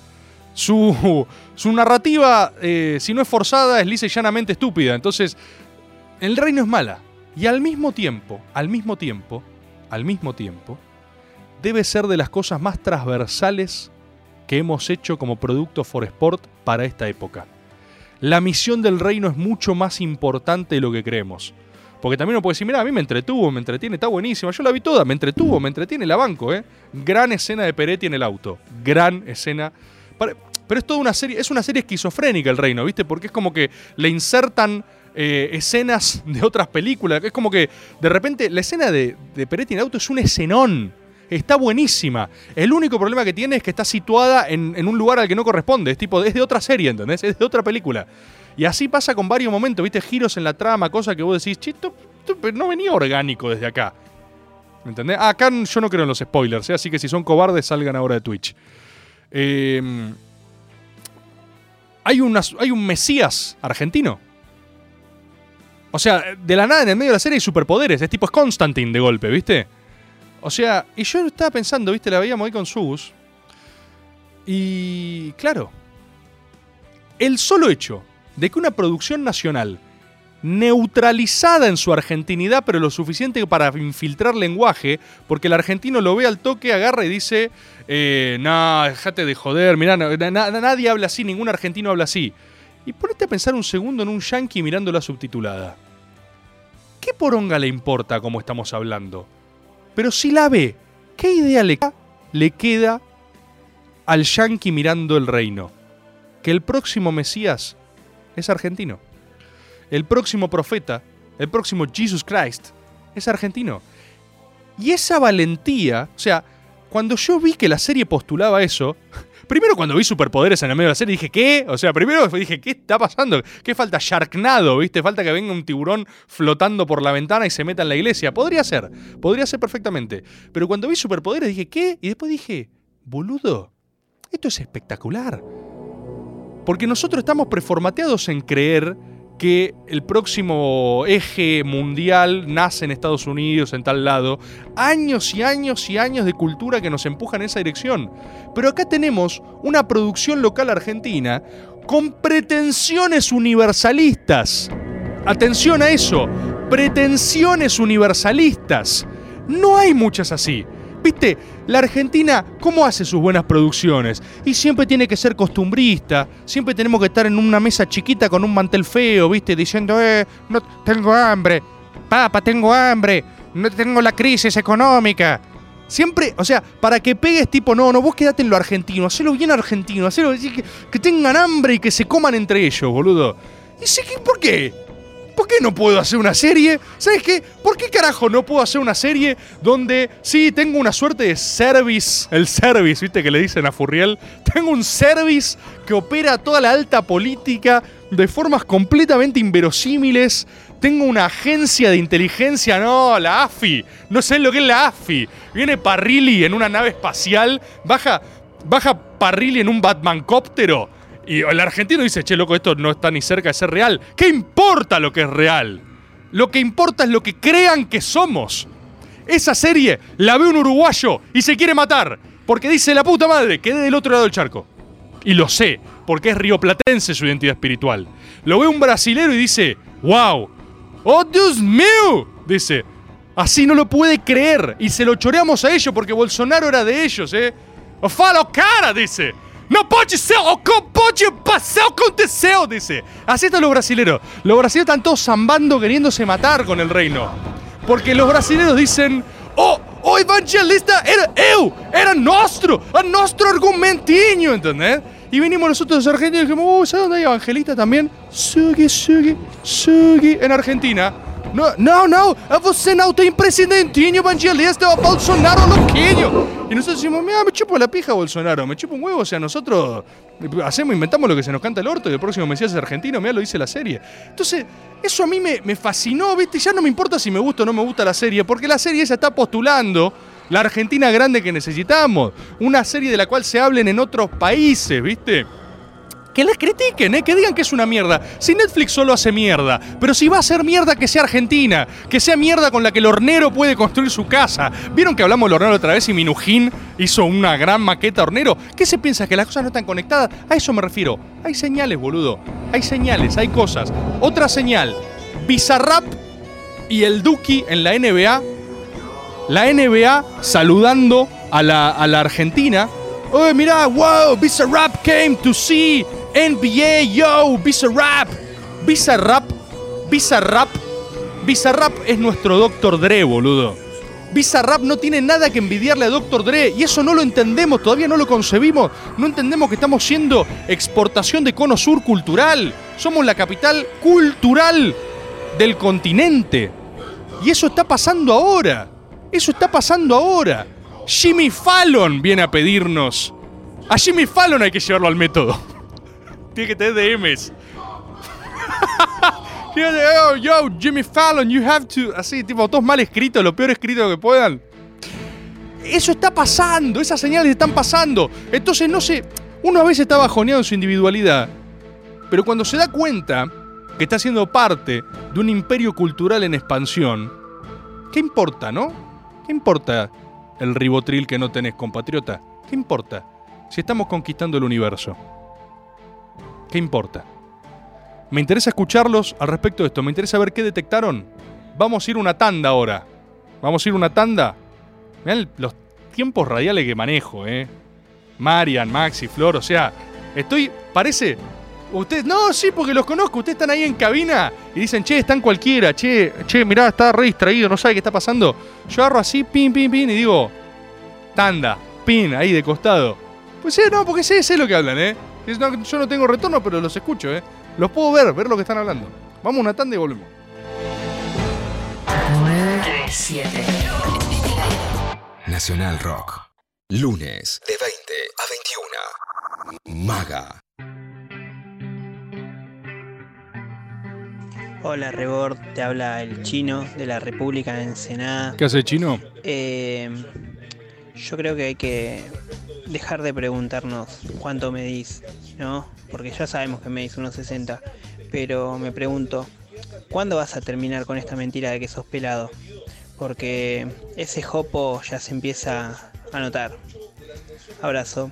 Su, su narrativa, eh, si no es forzada, es lisa y llanamente estúpida. Entonces, El Reino es mala. Y al mismo tiempo, al mismo tiempo, al mismo tiempo, debe ser de las cosas más transversales que hemos hecho como producto for Sport para esta época. la misión del reino es mucho más importante de lo que creemos. Porque también uno puede decir, mira, a mí me entretuvo, me entretiene, está buenísima. Yo la vi toda, me entretuvo, me entretiene, la banco, ¿eh? Gran escena de Peretti en el auto. Gran escena. Pero es toda una serie, es una serie esquizofrénica el reino, ¿viste? Porque es como que le insertan eh, escenas de otras películas. Es como que de repente la escena de, de Peretti en auto es un escenón. Está buenísima. El único problema que tiene es que está situada en, en un lugar al que no corresponde. Es tipo, es de otra serie, ¿entendés? Es de otra película. Y así pasa con varios momentos, ¿viste? Giros en la trama, cosas que vos decís, chito, no venía orgánico desde acá. ¿Entendés? Ah, acá yo no creo en los spoilers, ¿eh? así que si son cobardes, salgan ahora de Twitch. Eh, hay, unas- hay un Mesías argentino. O sea, de la nada en el medio de la serie hay superpoderes. Es tipo es Constantine de golpe, ¿viste? O sea, y yo estaba pensando, ¿viste? La veíamos ahí con Sus. Y claro, el solo hecho de que una producción nacional neutralizada en su argentinidad, pero lo suficiente para infiltrar lenguaje, porque el argentino lo ve al toque, agarra y dice, eh, no, déjate de joder, mirá, na- na- nadie habla así, ningún argentino habla así. Y ponete a pensar un segundo en un yankee mirándola subtitulada. ¿Qué poronga le importa cómo estamos hablando? Pero si la ve, ¿qué idea le, le queda al yankee mirando el reino? Que el próximo Mesías es argentino. El próximo profeta, el próximo Jesus Christ, es argentino. Y esa valentía, o sea, cuando yo vi que la serie postulaba eso, primero cuando vi superpoderes en el medio de la serie dije, ¿qué? O sea, primero dije, ¿qué está pasando? ¿Qué falta? Sharknado, ¿viste? Falta que venga un tiburón flotando por la ventana y se meta en la iglesia. Podría ser, podría ser perfectamente. Pero cuando vi superpoderes dije, ¿qué? Y después dije, boludo, esto es espectacular. Porque nosotros estamos preformateados en creer que el próximo eje mundial nace en Estados Unidos, en tal lado. Años y años y años de cultura que nos empujan en esa dirección. Pero acá tenemos una producción local argentina con pretensiones universalistas. Atención a eso, pretensiones universalistas. No hay muchas así. ¿Viste? La Argentina, ¿cómo hace sus buenas producciones? Y siempre tiene que ser costumbrista. Siempre tenemos que estar en una mesa chiquita con un mantel feo, ¿viste? Diciendo, eh, no tengo hambre. Papa, tengo hambre. No tengo la crisis económica. Siempre, o sea, para que pegues tipo, no, no, vos quedate en lo argentino, hacelo bien argentino, hacelo que, que tengan hambre y que se coman entre ellos, boludo. ¿Y sé por qué? ¿Por qué no puedo hacer una serie? ¿Sabes qué? ¿Por qué carajo no puedo hacer una serie donde sí tengo una suerte de service, el service, viste que le dicen a Furriel? Tengo un service que opera toda la alta política de formas completamente inverosímiles. Tengo una agencia de inteligencia, no, la AFI. No sé lo que es la AFI. Viene Parrilli en una nave espacial, baja, baja Parrilli en un Batmancóptero. Y el argentino dice, che, loco, esto no está ni cerca de ser real. ¿Qué importa lo que es real? Lo que importa es lo que crean que somos. Esa serie la ve un uruguayo y se quiere matar. Porque dice la puta madre, quedé del otro lado del charco. Y lo sé, porque es rioplatense su identidad espiritual. Lo ve un brasilero y dice, wow, oh Dios mío, dice, así no lo puede creer. Y se lo choreamos a ellos porque Bolsonaro era de ellos, ¿eh? Falo cara, dice. No pode ser, o que pode pasar, aconteceu, dice. Así están los brasileros. Los brasileños están todos zambando queriéndose matar con el reino. Porque los brasileños dicen, oh, o evangelista era eu, era nuestro, nuestro argumentinho, ¿entendés? Y venimos nosotros los argentinos y dijimos, oh, ¿sabes dónde hay evangelista también? Sugi, sugi, sugi, en Argentina. No, no, no, você não tem presidentinho evangelista, o Bolsonaro loquinho. Y nosotros decimos, mira, me chupo la pija Bolsonaro, me chupo un huevo, o sea, nosotros hacemos, inventamos lo que se nos canta el orto y el próximo Mesías es argentino, mira, lo dice la serie. Entonces, eso a mí me, me fascinó, ¿viste? Ya no me importa si me gusta o no me gusta la serie, porque la serie esa está postulando la Argentina grande que necesitamos, una serie de la cual se hablen en otros países, ¿viste? Que les critiquen, ¿eh? que digan que es una mierda. Si Netflix solo hace mierda, pero si va a hacer mierda que sea Argentina, que sea mierda con la que el hornero puede construir su casa. ¿Vieron que hablamos del hornero otra vez y Minujín hizo una gran maqueta hornero? ¿Qué se piensa? ¿Que las cosas no están conectadas? A eso me refiero. Hay señales, boludo. Hay señales, hay cosas. Otra señal. Bizarrap y el Duki en la NBA. La NBA saludando a la, a la Argentina. Oye, mirá, wow, Bizarrap came to see NBA, yo, Bizarrap. Bizarrap, Bizarrap, Bizarrap es nuestro Dr. Dre, boludo. Bizarrap no tiene nada que envidiarle a Dr. Dre y eso no lo entendemos, todavía no lo concebimos. No entendemos que estamos siendo exportación de cono sur cultural. Somos la capital cultural del continente. Y eso está pasando ahora. Eso está pasando ahora. Jimmy Fallon viene a pedirnos. A Jimmy Fallon hay que llevarlo al método. Tiene que tener DMs. yo, yo, Jimmy Fallon, you have to. Así, tipo, todos mal escritos, lo peor escrito que puedan. Eso está pasando, esas señales están pasando. Entonces, no sé, uno a veces está bajoneado en su individualidad, pero cuando se da cuenta que está siendo parte de un imperio cultural en expansión, ¿qué importa, no? ¿Qué importa el ribotril que no tenés, compatriota? ¿Qué importa? Si estamos conquistando el universo. ¿Qué importa? Me interesa escucharlos al respecto de esto. Me interesa ver qué detectaron. Vamos a ir una tanda ahora. Vamos a ir una tanda. Mirá los tiempos radiales que manejo, ¿eh? Marian, Maxi, Flor, o sea, estoy, parece, ustedes, no, sí, porque los conozco, ustedes están ahí en cabina y dicen, che, están cualquiera, che, che, mirá, está re distraído, no sabe qué está pasando. Yo agarro así, pin, pin, pin, y digo, tanda, pin, ahí de costado. Pues sí, no, porque sé, sé lo que hablan, ¿eh? Yo no tengo retorno, pero los escucho, ¿eh? Los puedo ver, ver lo que están hablando. Vamos a una tanda y volvemos. 7. Nacional Rock. Lunes de 20 a 21. Maga. Hola Rebord, te habla el chino de la República de Ensenada. ¿Qué hace chino? Eh, yo creo que hay que dejar de preguntarnos cuánto medís, ¿no? Porque ya sabemos que medís unos 60, pero me pregunto, ¿cuándo vas a terminar con esta mentira de que sos pelado? Porque ese jopo ya se empieza a notar. Abrazo.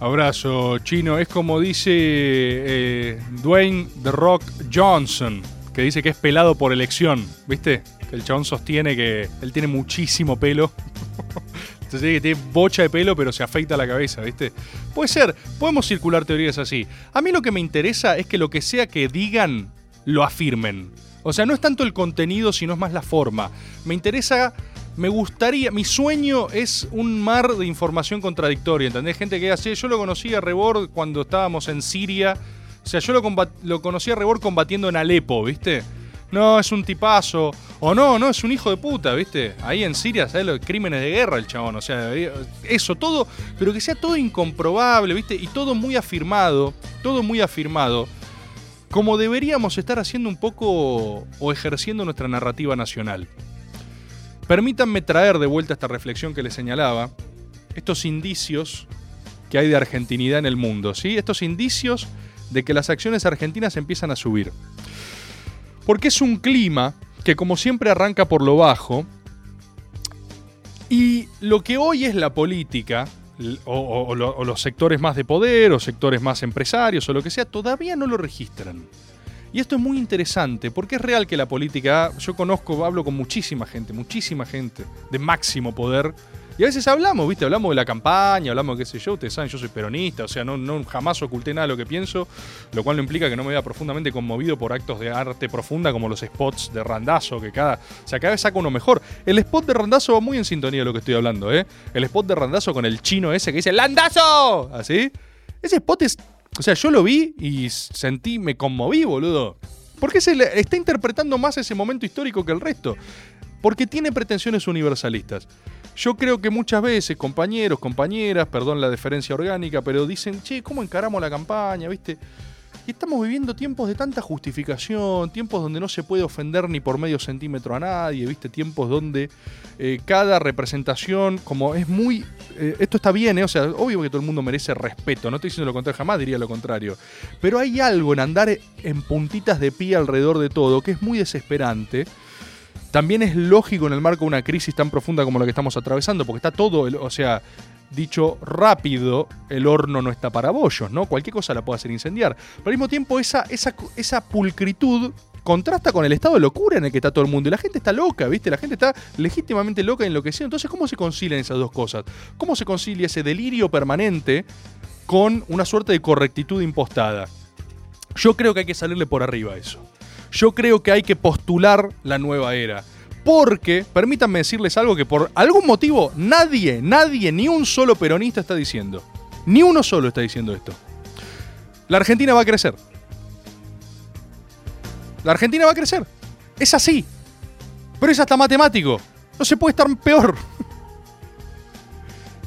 Abrazo, chino. Es como dice eh, Dwayne The Rock Johnson, que dice que es pelado por elección, ¿viste? El chabón sostiene que él tiene muchísimo pelo. Entonces tiene bocha de pelo, pero se afeita la cabeza, ¿viste? Puede ser, podemos circular teorías así. A mí lo que me interesa es que lo que sea que digan, lo afirmen. O sea, no es tanto el contenido, sino es más la forma. Me interesa me gustaría, mi sueño es un mar de información contradictoria, ¿entendés? Gente que hace, yo lo conocí a Rebord cuando estábamos en Siria, o sea, yo lo, lo conocí a Rebord combatiendo en Alepo, ¿viste? No, es un tipazo, o no, no, es un hijo de puta, ¿viste? Ahí en Siria, ¿sabes? Los crímenes de guerra el chabón, o sea, eso, todo, pero que sea todo incomprobable, ¿viste? Y todo muy afirmado, todo muy afirmado, como deberíamos estar haciendo un poco o ejerciendo nuestra narrativa nacional. Permítanme traer de vuelta esta reflexión que les señalaba, estos indicios que hay de argentinidad en el mundo, ¿sí? Estos indicios de que las acciones argentinas empiezan a subir. Porque es un clima que como siempre arranca por lo bajo y lo que hoy es la política, o, los sectores más de poder, o sectores más empresarios, o lo que sea, todavía no lo registran. Y esto es muy interesante, porque es real que la política, yo conozco, hablo con muchísima gente, muchísima gente de máximo poder, y a veces hablamos, ¿viste? Hablamos de la campaña, hablamos de qué sé yo, ustedes saben, yo soy peronista, o sea, no, no jamás oculté nada de lo que pienso, lo cual no implica que no me vea profundamente conmovido por actos de arte profunda como los spots de Randazo, que cada, o sea, cada vez saca uno mejor. El spot de Randazo va muy en sintonía de lo que estoy hablando, ¿eh? El spot de Randazo con el chino ese que dice ¡Landazo! Así. Ese spot es o sea, yo lo vi y sentí, me conmoví, boludo. ¿Por qué se le está interpretando más ese momento histórico que el resto? Porque tiene pretensiones universalistas. Yo creo que muchas veces compañeros, compañeras, perdón la deferencia orgánica, pero dicen, che, ¿cómo encaramos la campaña? ¿Viste? Y estamos viviendo tiempos de tanta justificación, tiempos donde no se puede ofender ni por medio centímetro a nadie, ¿viste? Tiempos donde eh, cada representación, como es muy... Eh, esto está bien, ¿eh? O sea, obvio que todo el mundo merece respeto, no estoy diciendo lo contrario, jamás diría lo contrario. Pero hay algo en andar en puntitas de pie alrededor de todo que es muy desesperante. También es lógico en el marco de una crisis tan profunda como la que estamos atravesando, porque está todo, o sea, dicho rápido, el horno no está para bollos, ¿no? Cualquier cosa la puede hacer incendiar. Pero al mismo tiempo, esa, pulcritud contrasta con el estado de locura en el que está todo el mundo. Y la gente está loca, ¿viste? La gente está legítimamente loca y enloquecida. Entonces, ¿cómo se concilian esas dos cosas? ¿Cómo se concilia ese delirio permanente con una suerte de correctitud impostada? Yo creo que hay que salirle por arriba a eso. Yo creo que hay que postular la nueva era. Porque, permítanme decirles algo que por algún motivo nadie, nadie, ni un solo peronista está diciendo. Ni uno solo está diciendo esto. La Argentina va a crecer. La Argentina va a crecer. Es así. Pero es hasta matemático. No se puede estar peor.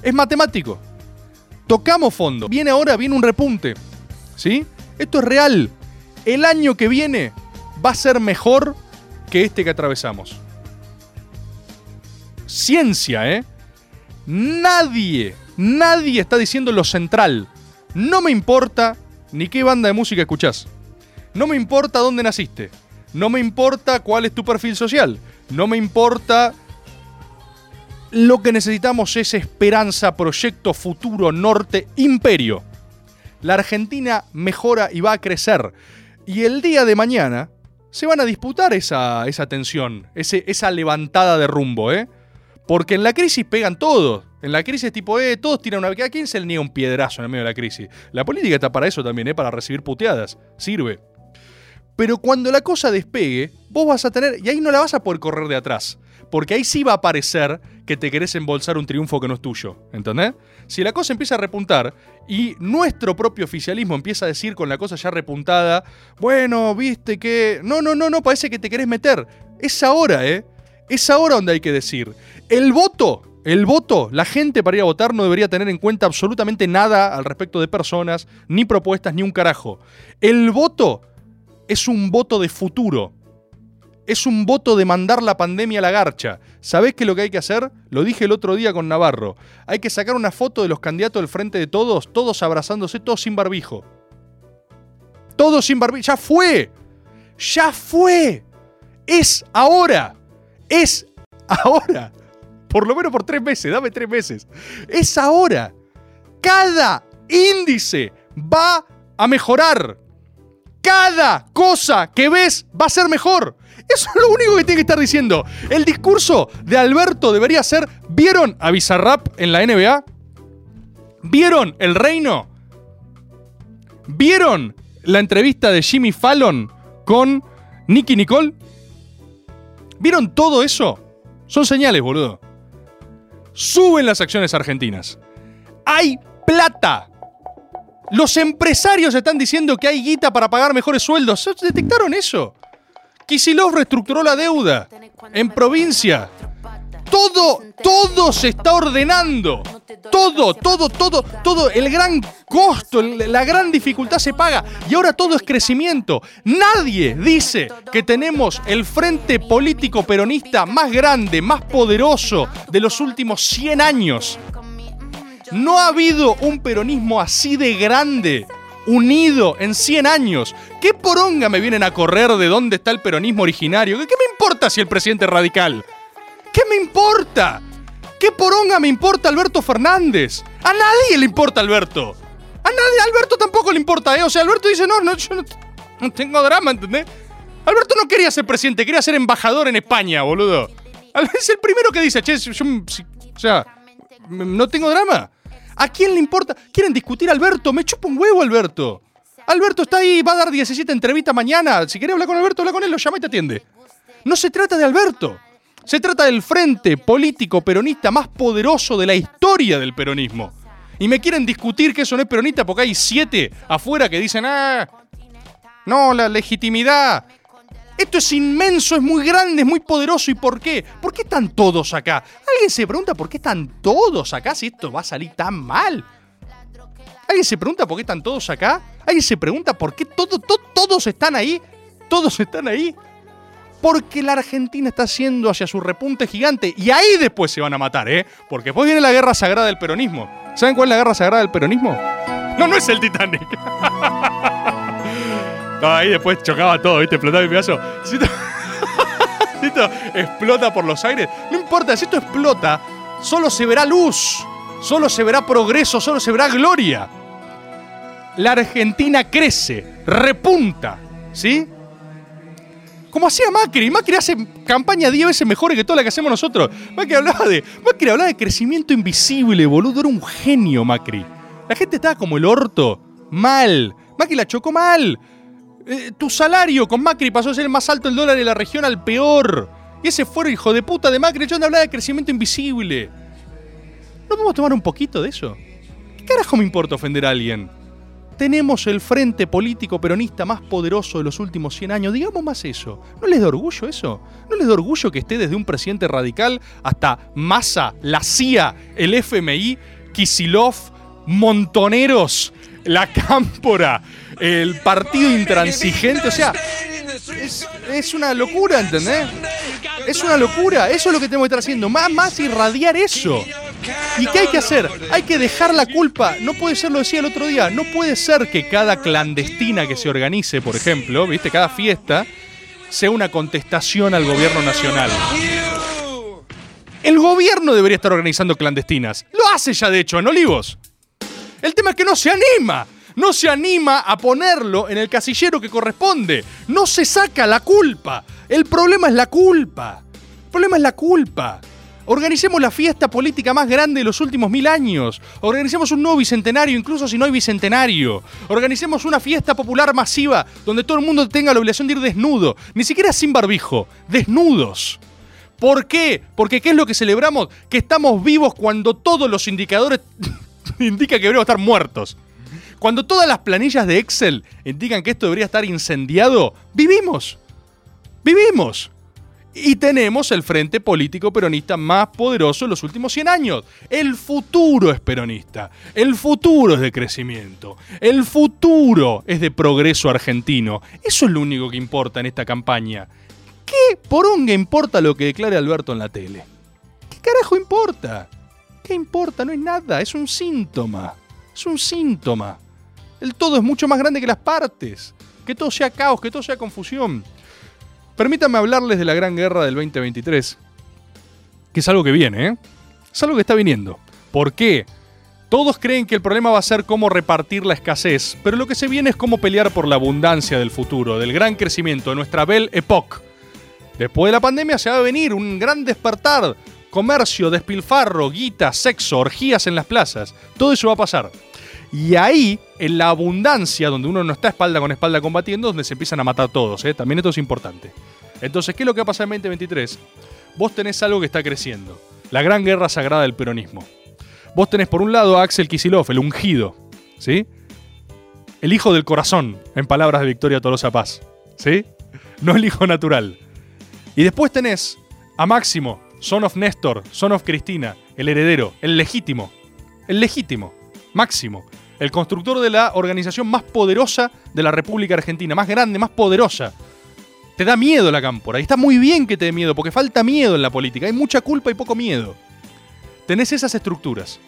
Es matemático. Tocamos fondo. Viene ahora, viene un repunte. ¿Sí? Esto es real. El año que viene va a ser mejor que este que atravesamos. Ciencia, ¿eh? Nadie, nadie está diciendo lo central. No me importa ni qué banda de música escuchás. No me importa dónde naciste. No me importa cuál es tu perfil social. No me importa... Lo que necesitamos es esperanza, proyecto, futuro, norte, imperio. La Argentina mejora y va a crecer. Y el día de mañana se van a disputar esa, esa tensión, ese, esa levantada de rumbo, ¿eh? Porque en la crisis pegan todos. En la crisis tipo, eh, todos tiran una... ¿A quién se le niega un piedrazo en el medio de la crisis? La política está para eso también, ¿eh? Para recibir puteadas. Sirve. Pero cuando la cosa despegue, vos vas a tener... Y ahí no la vas a poder correr de atrás. Porque ahí sí va a parecer que te querés embolsar un triunfo que no es tuyo. ¿Entendés? Si la cosa empieza a repuntar y nuestro propio oficialismo empieza a decir con la cosa ya repuntada, bueno, viste que... No, no, no, no, parece que te querés meter. Es ahora, ¿eh? Es ahora donde hay que decir. El voto, el voto, la gente para ir a votar no debería tener en cuenta absolutamente nada al respecto de personas, ni propuestas, ni un carajo. El voto es un voto de futuro. Es un voto de mandar la pandemia a la garcha. ¿Sabés qué es lo que hay que hacer? Lo dije el otro día con Navarro. Hay que sacar una foto de los candidatos del frente de todos, todos abrazándose, todos sin barbijo. Todos sin barbijo. ¡Ya fue! ¡Ya fue! Es ahora. Es ahora. Por lo menos por tres meses, dame tres meses. Es ahora. Cada índice va a mejorar. Cada cosa que ves va a ser mejor. Eso es lo único que tiene que estar diciendo. El discurso de Alberto debería ser, ¿vieron a Bizarrap en la NBA? ¿Vieron El Reino? ¿Vieron la entrevista de Jimmy Fallon con Nicky Nicole? ¿Vieron todo eso? Son señales, boludo. Suben las acciones argentinas. Hay plata. Los empresarios están diciendo que hay guita para pagar mejores sueldos. ¿Detectaron eso? Kisilov reestructuró la deuda en provincia. Todo, todo se está ordenando. Todo, todo, todo, todo. El gran costo, la gran dificultad se paga. Y ahora todo es crecimiento. Nadie dice que tenemos el frente político peronista más grande, más poderoso de los últimos 100 años. No ha habido un peronismo así de grande unido en 100 años. ¿Qué poronga me vienen a correr de dónde está el peronismo originario? ¿Qué me importa si el presidente es radical? ¿Qué me importa? ¿Qué poronga me importa Alberto Fernández? A nadie le importa Alberto. A nadie, a Alberto tampoco le importa, ¿eh? O sea, Alberto dice, no, no, yo no, no tengo drama, ¿entendés? Alberto no quería ser presidente, quería ser embajador en España, boludo. Es el primero que dice, che, yo, o sea, no tengo drama. ¿A quién le importa? ¿Quieren discutir a Alberto? Me chupa un huevo Alberto. Alberto está ahí, va a dar 17 entrevistas mañana. Si querés hablar con Alberto, habla con él, lo llama y te atiende. No se trata de Alberto. Se trata del frente político peronista más poderoso de la historia del peronismo. Y me quieren discutir que eso no es peronista porque hay siete afuera que dicen, ah, no, la legitimidad. Esto es inmenso, es muy grande, es muy poderoso. ¿Y por qué? ¿Por qué están todos acá? ¿Alguien se pregunta por qué están todos acá si esto va a salir tan mal? ¿Alguien se pregunta por qué están todos acá? ¿Alguien se pregunta por qué todos están ahí? ¿Todos están ahí? Porque la Argentina está haciendo hacia su repunte gigante. Y ahí después se van a matar, ¿eh? Porque después viene la guerra sagrada del peronismo. ¿Saben cuál es la guerra sagrada del peronismo? No, no es el Titanic. ahí después chocaba todo, ¿viste? Explotaba el pedazo. Si esto, si esto explota por los aires, no importa, si esto explota, solo se verá luz, solo se verá progreso, solo se verá gloria. La Argentina crece, repunta, ¿sí? Como hacía Macri. Macri hace campaña 10 veces mejores que toda la que hacemos nosotros. Macri hablaba de. Macri hablaba de crecimiento invisible, boludo. Era un genio, Macri. La gente estaba como el orto. Mal. Macri la chocó mal. Eh, tu salario con Macri pasó a ser el más alto del dólar de la región al peor. Y ese fue hijo de puta de Macri. Yo hablaba de crecimiento invisible. ¿No podemos tomar un poquito de eso? ¿Qué carajo me importa ofender a alguien? Tenemos el frente político peronista más poderoso de los últimos 100 años. Digamos más eso. ¿No les da orgullo eso? ¿No les da orgullo que esté desde un presidente radical hasta Massa, la CIA, el FMI, Kisilov, Montoneros, la Cámpora, el partido intransigente? O sea, es, una locura, ¿entendés? Es una locura. Eso es lo que tenemos que estar haciendo. Más, más irradiar eso. ¿Y qué hay que hacer? Hay que dejar la culpa. No puede ser, lo decía el otro día, no puede ser que cada clandestina que se organice, por ejemplo, ¿viste? Cada fiesta, sea una contestación al gobierno nacional. El gobierno debería estar organizando clandestinas. Lo hace ya, de hecho, en Olivos. El tema es que no se anima. No se anima a ponerlo en el casillero que corresponde. No se saca la culpa. El problema es la culpa. El problema es la culpa. Organicemos la fiesta política más grande de los últimos mil años. Organicemos un nuevo bicentenario, incluso si no hay bicentenario. Organicemos una fiesta popular masiva donde todo el mundo tenga la obligación de ir desnudo. Ni siquiera sin barbijo. Desnudos. ¿Por qué? Porque ¿qué es lo que celebramos? Que estamos vivos cuando todos los indicadores indican que deberíamos estar muertos. Cuando todas las planillas de Excel indican que esto debería estar incendiado, vivimos. Vivimos. Y tenemos el frente político peronista más poderoso de los últimos 100 años. El futuro es peronista. El futuro es de crecimiento. El futuro es de progreso argentino. Eso es lo único que importa en esta campaña. ¿Qué poronga importa lo que declare Alberto en la tele? ¿Qué carajo importa? ¿Qué importa? No es nada. Es un síntoma. Es un síntoma. El todo es mucho más grande que las partes. Que todo sea caos, que todo sea confusión. Permítanme hablarles de la gran guerra del 2023, que es algo que viene, ¿eh? Es algo que está viniendo. ¿Por qué? Todos creen que el problema va a ser cómo repartir la escasez, pero lo que se viene es cómo pelear por la abundancia del futuro, del gran crecimiento de nuestra Belle Époque. Después de la pandemia se va a venir un gran despertar, comercio, despilfarro, guita, sexo, orgías en las plazas. Todo eso va a pasar. Y ahí, en la abundancia, donde uno no está espalda con espalda combatiendo, donde se empiezan a matar todos. ¿eh? También esto es importante. Entonces, ¿qué es lo que va a pasar en 2023? Vos tenés algo que está creciendo. La gran guerra sagrada del peronismo. Vos tenés por un lado a Axel Kisilov, el ungido. ¿Sí? El hijo del corazón, en palabras de Victoria Tolosa Paz. ¿Sí? No el hijo natural. Y después tenés a Máximo, son of Néstor, son of Cristina, el heredero, el legítimo. El legítimo. Máximo el constructor de la organización más poderosa de la República Argentina, más grande, más poderosa. Te da miedo la cámpora, y está muy bien que te dé miedo, porque falta miedo en la política, hay mucha culpa y poco miedo. Tenés esas estructuras.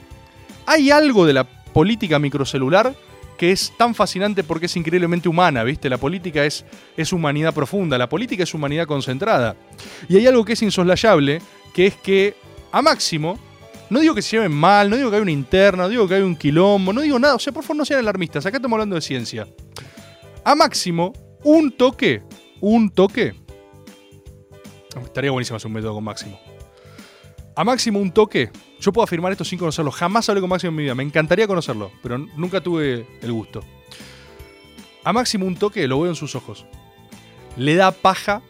Hay algo de la política microcelular que es tan fascinante porque es increíblemente humana, ¿viste? La política es, es humanidad profunda, la política es humanidad concentrada. Y hay algo que es insoslayable, que es que a Máximo, no digo que se lleven mal, no digo que hay una interna, no digo que hay un quilombo, no digo nada. O sea, por favor, no sean alarmistas. Acá estamos hablando de ciencia. A máximo, un toque. Un toque. Estaría buenísimo hacer un método con máximo. A máximo, un toque. Yo puedo afirmar esto sin conocerlo. Jamás hablé con máximo en mi vida. Me encantaría conocerlo, pero nunca tuve el gusto. A máximo, un toque, lo veo en sus ojos. Le da paja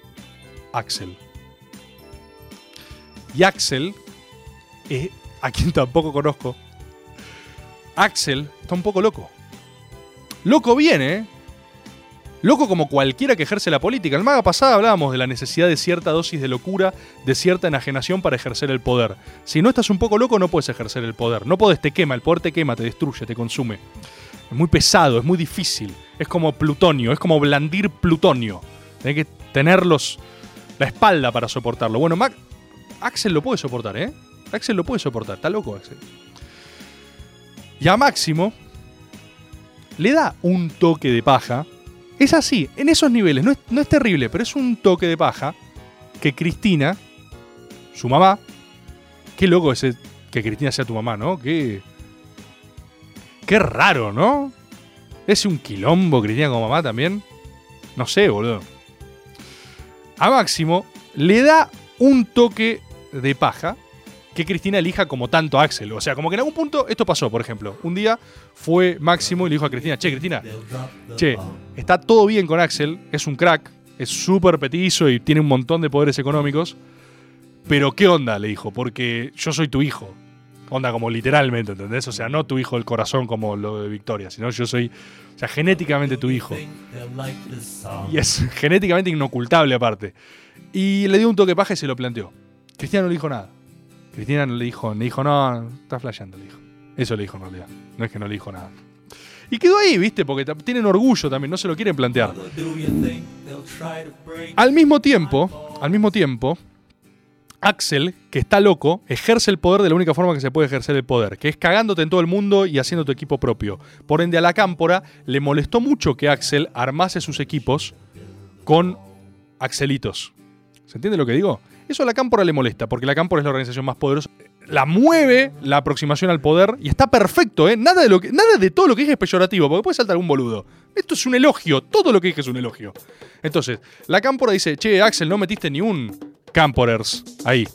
Axel. Y Axel es a quien tampoco conozco, Axel está un poco loco. Loco viene, ¿eh? Loco como cualquiera que ejerce la política. En el maga pasada hablábamos de la necesidad de cierta dosis de locura, de cierta enajenación para ejercer el poder. Si no estás un poco loco, no puedes ejercer el poder. No puedes, te quema, el poder te quema, te destruye, te consume. Es muy pesado, es muy difícil. Es como plutonio, es como blandir plutonio. Tienes que tenerlos la espalda para soportarlo. Bueno, Axel lo puede soportar, ¿eh? Axel lo puede soportar, está loco Axel. Y a Máximo le da un toque de paja. Es así, en esos niveles, no es, terrible, pero es un toque de paja que Cristina, su mamá, qué loco ese que Cristina sea tu mamá, ¿no? Qué, qué raro, ¿no? Es un quilombo Cristina como mamá también. No sé, boludo. a Máximo le da un toque de paja que Cristina elija como tanto a Axel. O sea, como que en algún punto esto pasó, por ejemplo. Un día fue Máximo y le dijo a Cristina, che, Cristina, che, está todo bien con Axel, es un crack, es súper petizo y tiene un montón de poderes económicos, pero ¿qué onda? Le dijo, porque yo soy tu hijo. Onda como literalmente, ¿entendés? O sea, no tu hijo del corazón como lo de Victoria, sino yo soy, o sea, genéticamente tu hijo. Y es genéticamente inocultable aparte. Y le dio un toque paja y se lo planteó. Cristina no le dijo nada. Cristina no le dijo, le dijo, no, está flasheando, le dijo. Eso le dijo en realidad. No es que no le dijo nada. Y quedó ahí, ¿viste? Porque tienen orgullo también, no se lo quieren plantear. Al mismo tiempo, al mismo tiempo, Axel, que está loco, ejerce el poder de la única forma que se puede ejercer el poder, que es cagándote en todo el mundo y haciendo tu equipo propio. Por ende, a la cámpora le molestó mucho que Axel armase sus equipos con Axelitos. ¿Se entiende lo que digo? Eso a la cámpora le molesta, porque la cámpora es la organización más poderosa. La mueve la aproximación al poder y está perfecto, ¿eh? Nada de, lo que, nada de todo lo que dije es peyorativo, porque puede saltar algún boludo. Esto es un elogio, todo lo que dije es un elogio. Entonces, la cámpora dice, che, Axel, no metiste ni un camporers ahí.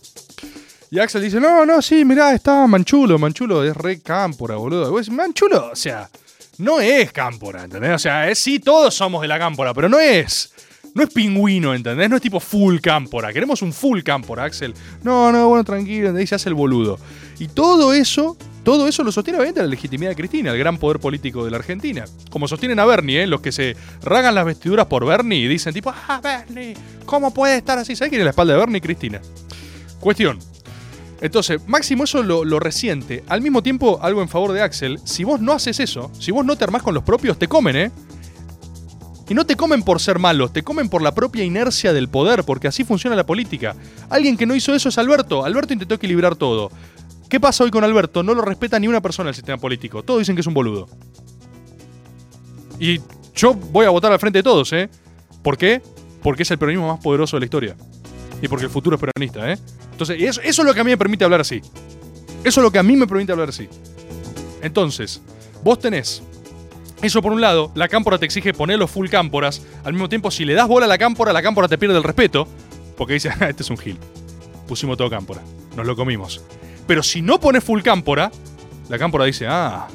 Y Axel dice, no, no, sí, mirá, está Manchulo, Manchulo es re cámpora, boludo. Y Manchulo, o sea, no es cámpora, ¿entendés? O sea, es, sí, todos somos de la cámpora, pero no es. No es pingüino, ¿entendés? No es tipo full cámpora. Queremos un full cámpora, Axel. No, no, bueno, tranquilo, ¿entendés? Se hace el boludo. Y todo eso, todo eso lo sostiene obviamente la legitimidad de Cristina, el gran poder político de la Argentina. Como sostienen a Bernie, ¿eh? Los que se ragan las vestiduras por Bernie y dicen tipo, ah, Bernie, ¿cómo puede estar así? ¿Sabes quién es la espalda de Bernie? Cristina. Cuestión. Entonces, Máximo eso lo, lo resiente. Al mismo tiempo, algo en favor de Axel. Si vos no haces eso, si vos no te armás con los propios, te comen, ¿eh? Y no te comen por ser malos, te comen por la propia inercia del poder, porque así funciona la política. Alguien que no hizo eso es Alberto. Alberto intentó equilibrar todo. ¿Qué pasa hoy con Alberto? No lo respeta ni una persona del sistema político. Todos dicen que es un boludo. Y yo voy a votar al frente de todos, ¿eh? ¿Por qué? Porque es el peronismo más poderoso de la historia. Y porque el futuro es peronista, ¿eh? Entonces, eso, eso es lo que a mí me permite hablar así. Eso es lo que a mí me permite hablar así. Entonces, vos tenés eso por un lado, la cámpora te exige ponerlo full cámporas. Al mismo tiempo, si le das bola a la cámpora, la cámpora te pierde el respeto. Porque dice, "Ah, este es un gil. Pusimos todo cámpora. Nos lo comimos. Pero si no pones full cámpora, la cámpora dice, ah,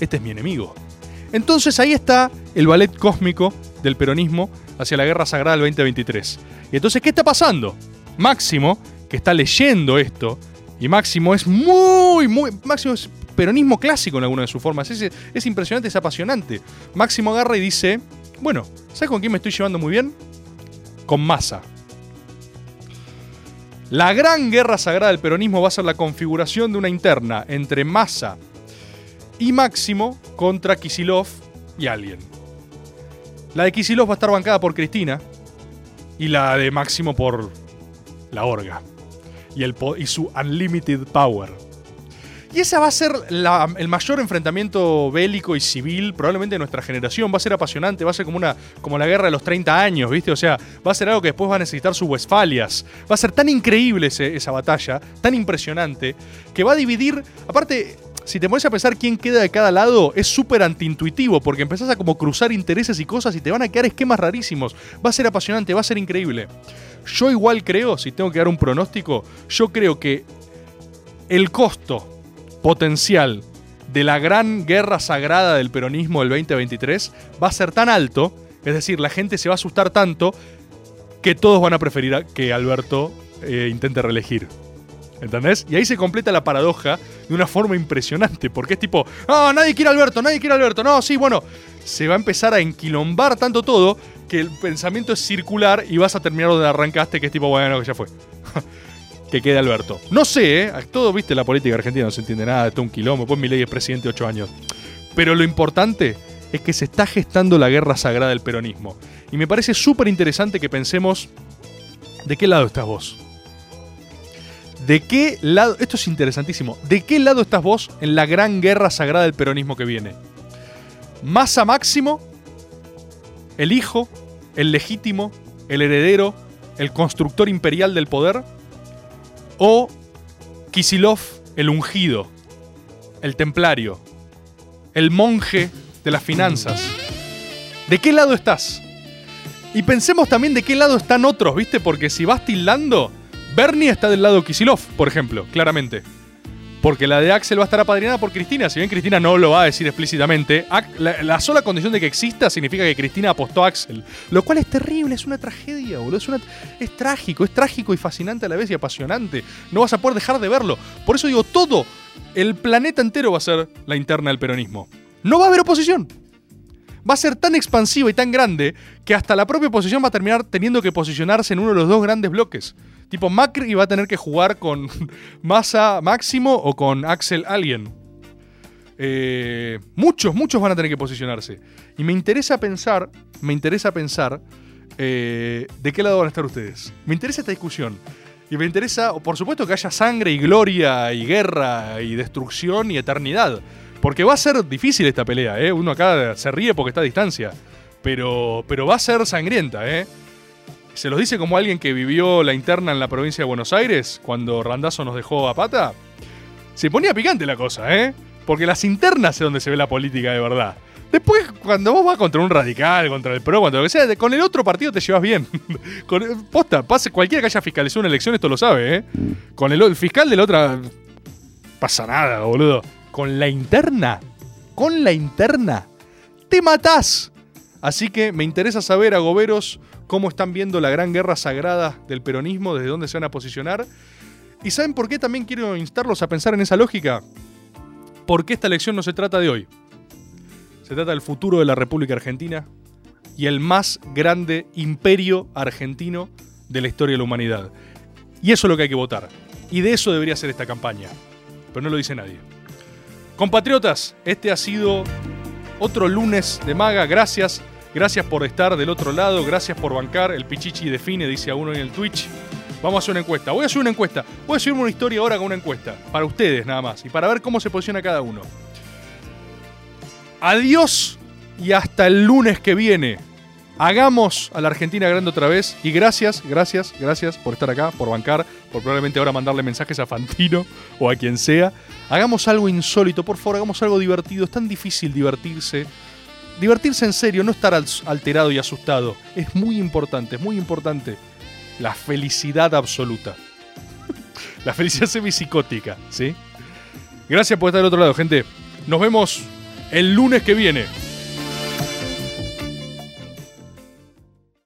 este es mi enemigo. Entonces ahí está el ballet cósmico del peronismo hacia la guerra sagrada del 2023. Y entonces, ¿qué está pasando? Máximo, que está leyendo esto, y Máximo es muy, muy. Máximo es peronismo clásico en alguna de sus formas. Es, es impresionante, es apasionante. Máximo agarra y dice: Bueno, ¿sabes con quién me estoy llevando muy bien? Con Massa. La gran guerra sagrada del peronismo va a ser la configuración de una interna entre Massa y Máximo contra Kisilov y alguien. La de Kisilov va a estar bancada por Cristina y la de Máximo por la Orga y, el, y su Unlimited Power. Y ese va a ser el mayor enfrentamiento bélico y civil probablemente de nuestra generación. Va a ser apasionante, va a ser como, una, como la guerra de los 30 años, ¿viste? O sea, va a ser algo que después va a necesitar sus Westfalias. Va a ser tan increíble esa batalla, tan impresionante, que va a dividir. Aparte, si te pones a pensar quién queda de cada lado, es súper antiintuitivo, porque empezás a como cruzar intereses y cosas y te van a quedar esquemas rarísimos. Va a ser apasionante, va a ser increíble. Yo igual creo, si tengo que dar un pronóstico, yo creo que el costo potencial de la gran guerra sagrada del peronismo del 2023 va a ser tan alto, es decir, la gente se va a asustar tanto que todos van a preferir que Alberto eh, intente reelegir. ¿Entendés? Y ahí se completa la paradoja de una forma impresionante, porque es tipo, ah, nadie quiere a Alberto, nadie quiere a Alberto, no, sí, bueno, se va a empezar a enquilombar tanto todo que el pensamiento es circular y vas a terminar donde arrancaste, que es tipo, bueno, que ya fue. que quede Alberto. No sé, ¿eh? Todo, viste, la política argentina no se entiende nada, está un quilombo, pues mi ley es presidente ocho años. Pero lo importante es que se está gestando la guerra sagrada del peronismo. Y me parece súper interesante que pensemos de qué lado estás vos. ¿De qué lado? Esto es interesantísimo. ¿De qué lado estás vos en la gran guerra sagrada del peronismo que viene? ¿Masa máximo? ¿El hijo? ¿El legítimo? ¿El heredero? ¿El constructor imperial del poder? ¿O Kisilov, el ungido? ¿El templario? ¿El monje de las finanzas? ¿De qué lado estás? Y pensemos también de qué lado están otros, ¿viste? Porque si vas tildando, Bernie está del lado de Kisilov, por ejemplo, claramente. Porque la de Axel va a estar apadrinada por Cristina. Si bien Cristina no lo va a decir explícitamente, la sola condición de que exista significa que Cristina apostó a Axel. Lo cual es terrible, es una tragedia, boludo. Es, una- es trágico, es trágico y fascinante a la vez y apasionante. No vas a poder dejar de verlo. Por eso digo, todo, el planeta entero va a ser la interna del peronismo. No va a haber oposición. Va a ser tan expansiva y tan grande que hasta la propia oposición va a terminar teniendo que posicionarse en uno de los dos grandes bloques. Tipo, Macri va a tener que jugar con Massa Máximo o con Axel Alien. Eh, muchos, muchos van a tener que posicionarse. Y me interesa pensar, me interesa pensar eh, de qué lado van a estar ustedes. Me interesa esta discusión. Y me interesa, por supuesto, que haya sangre y gloria y guerra y destrucción y eternidad. Porque va a ser difícil esta pelea, ¿eh? Uno acá se ríe porque está a distancia. Pero, pero va a ser sangrienta, ¿eh? Se los dice como alguien que vivió la interna en la provincia de Buenos Aires cuando Randazo nos dejó a pata. Se ponía picante la cosa, ¿eh? Porque las internas es donde se ve la política de verdad. Después, cuando vos vas contra un radical, contra el PRO, contra lo que sea, con el otro partido te llevas bien. con, posta, pase, cualquiera que haya fiscalizado una elección esto lo sabe, ¿eh? Con el fiscal de la otra... Pasa nada, boludo. Con la interna, con la interna, te matás. Así que me interesa saber, agoberos, cómo están viendo la gran guerra sagrada del peronismo, desde dónde se van a posicionar. ¿Y saben por qué también quiero instarlos a pensar en esa lógica? Porque esta elección no se trata de hoy. Se trata del futuro de la República Argentina y el más grande imperio argentino de la historia de la humanidad. Y eso es lo que hay que votar. Y de eso debería ser esta campaña. Pero no lo dice nadie. Compatriotas, este ha sido otro lunes de maga. Gracias. Gracias por estar del otro lado. Gracias por bancar. El Pichichi define, dice a uno en el Twitch. Vamos a hacer una encuesta. Voy a hacer una encuesta. Voy a subirme una historia ahora con una encuesta. Para ustedes nada más. Y para ver cómo se posiciona cada uno. Adiós y hasta el lunes que viene. Hagamos a la Argentina grande otra vez. Y gracias, gracias, gracias por estar acá, por bancar, por probablemente ahora mandarle mensajes a Fantino o a quien sea. Hagamos algo insólito, por favor, hagamos algo divertido. Es tan difícil divertirse. Divertirse en serio, no estar al- alterado y asustado. Es muy importante, es muy importante. La felicidad absoluta. la felicidad semipsicótica, ¿sí? Gracias por estar del otro lado, gente. Nos vemos el lunes que viene.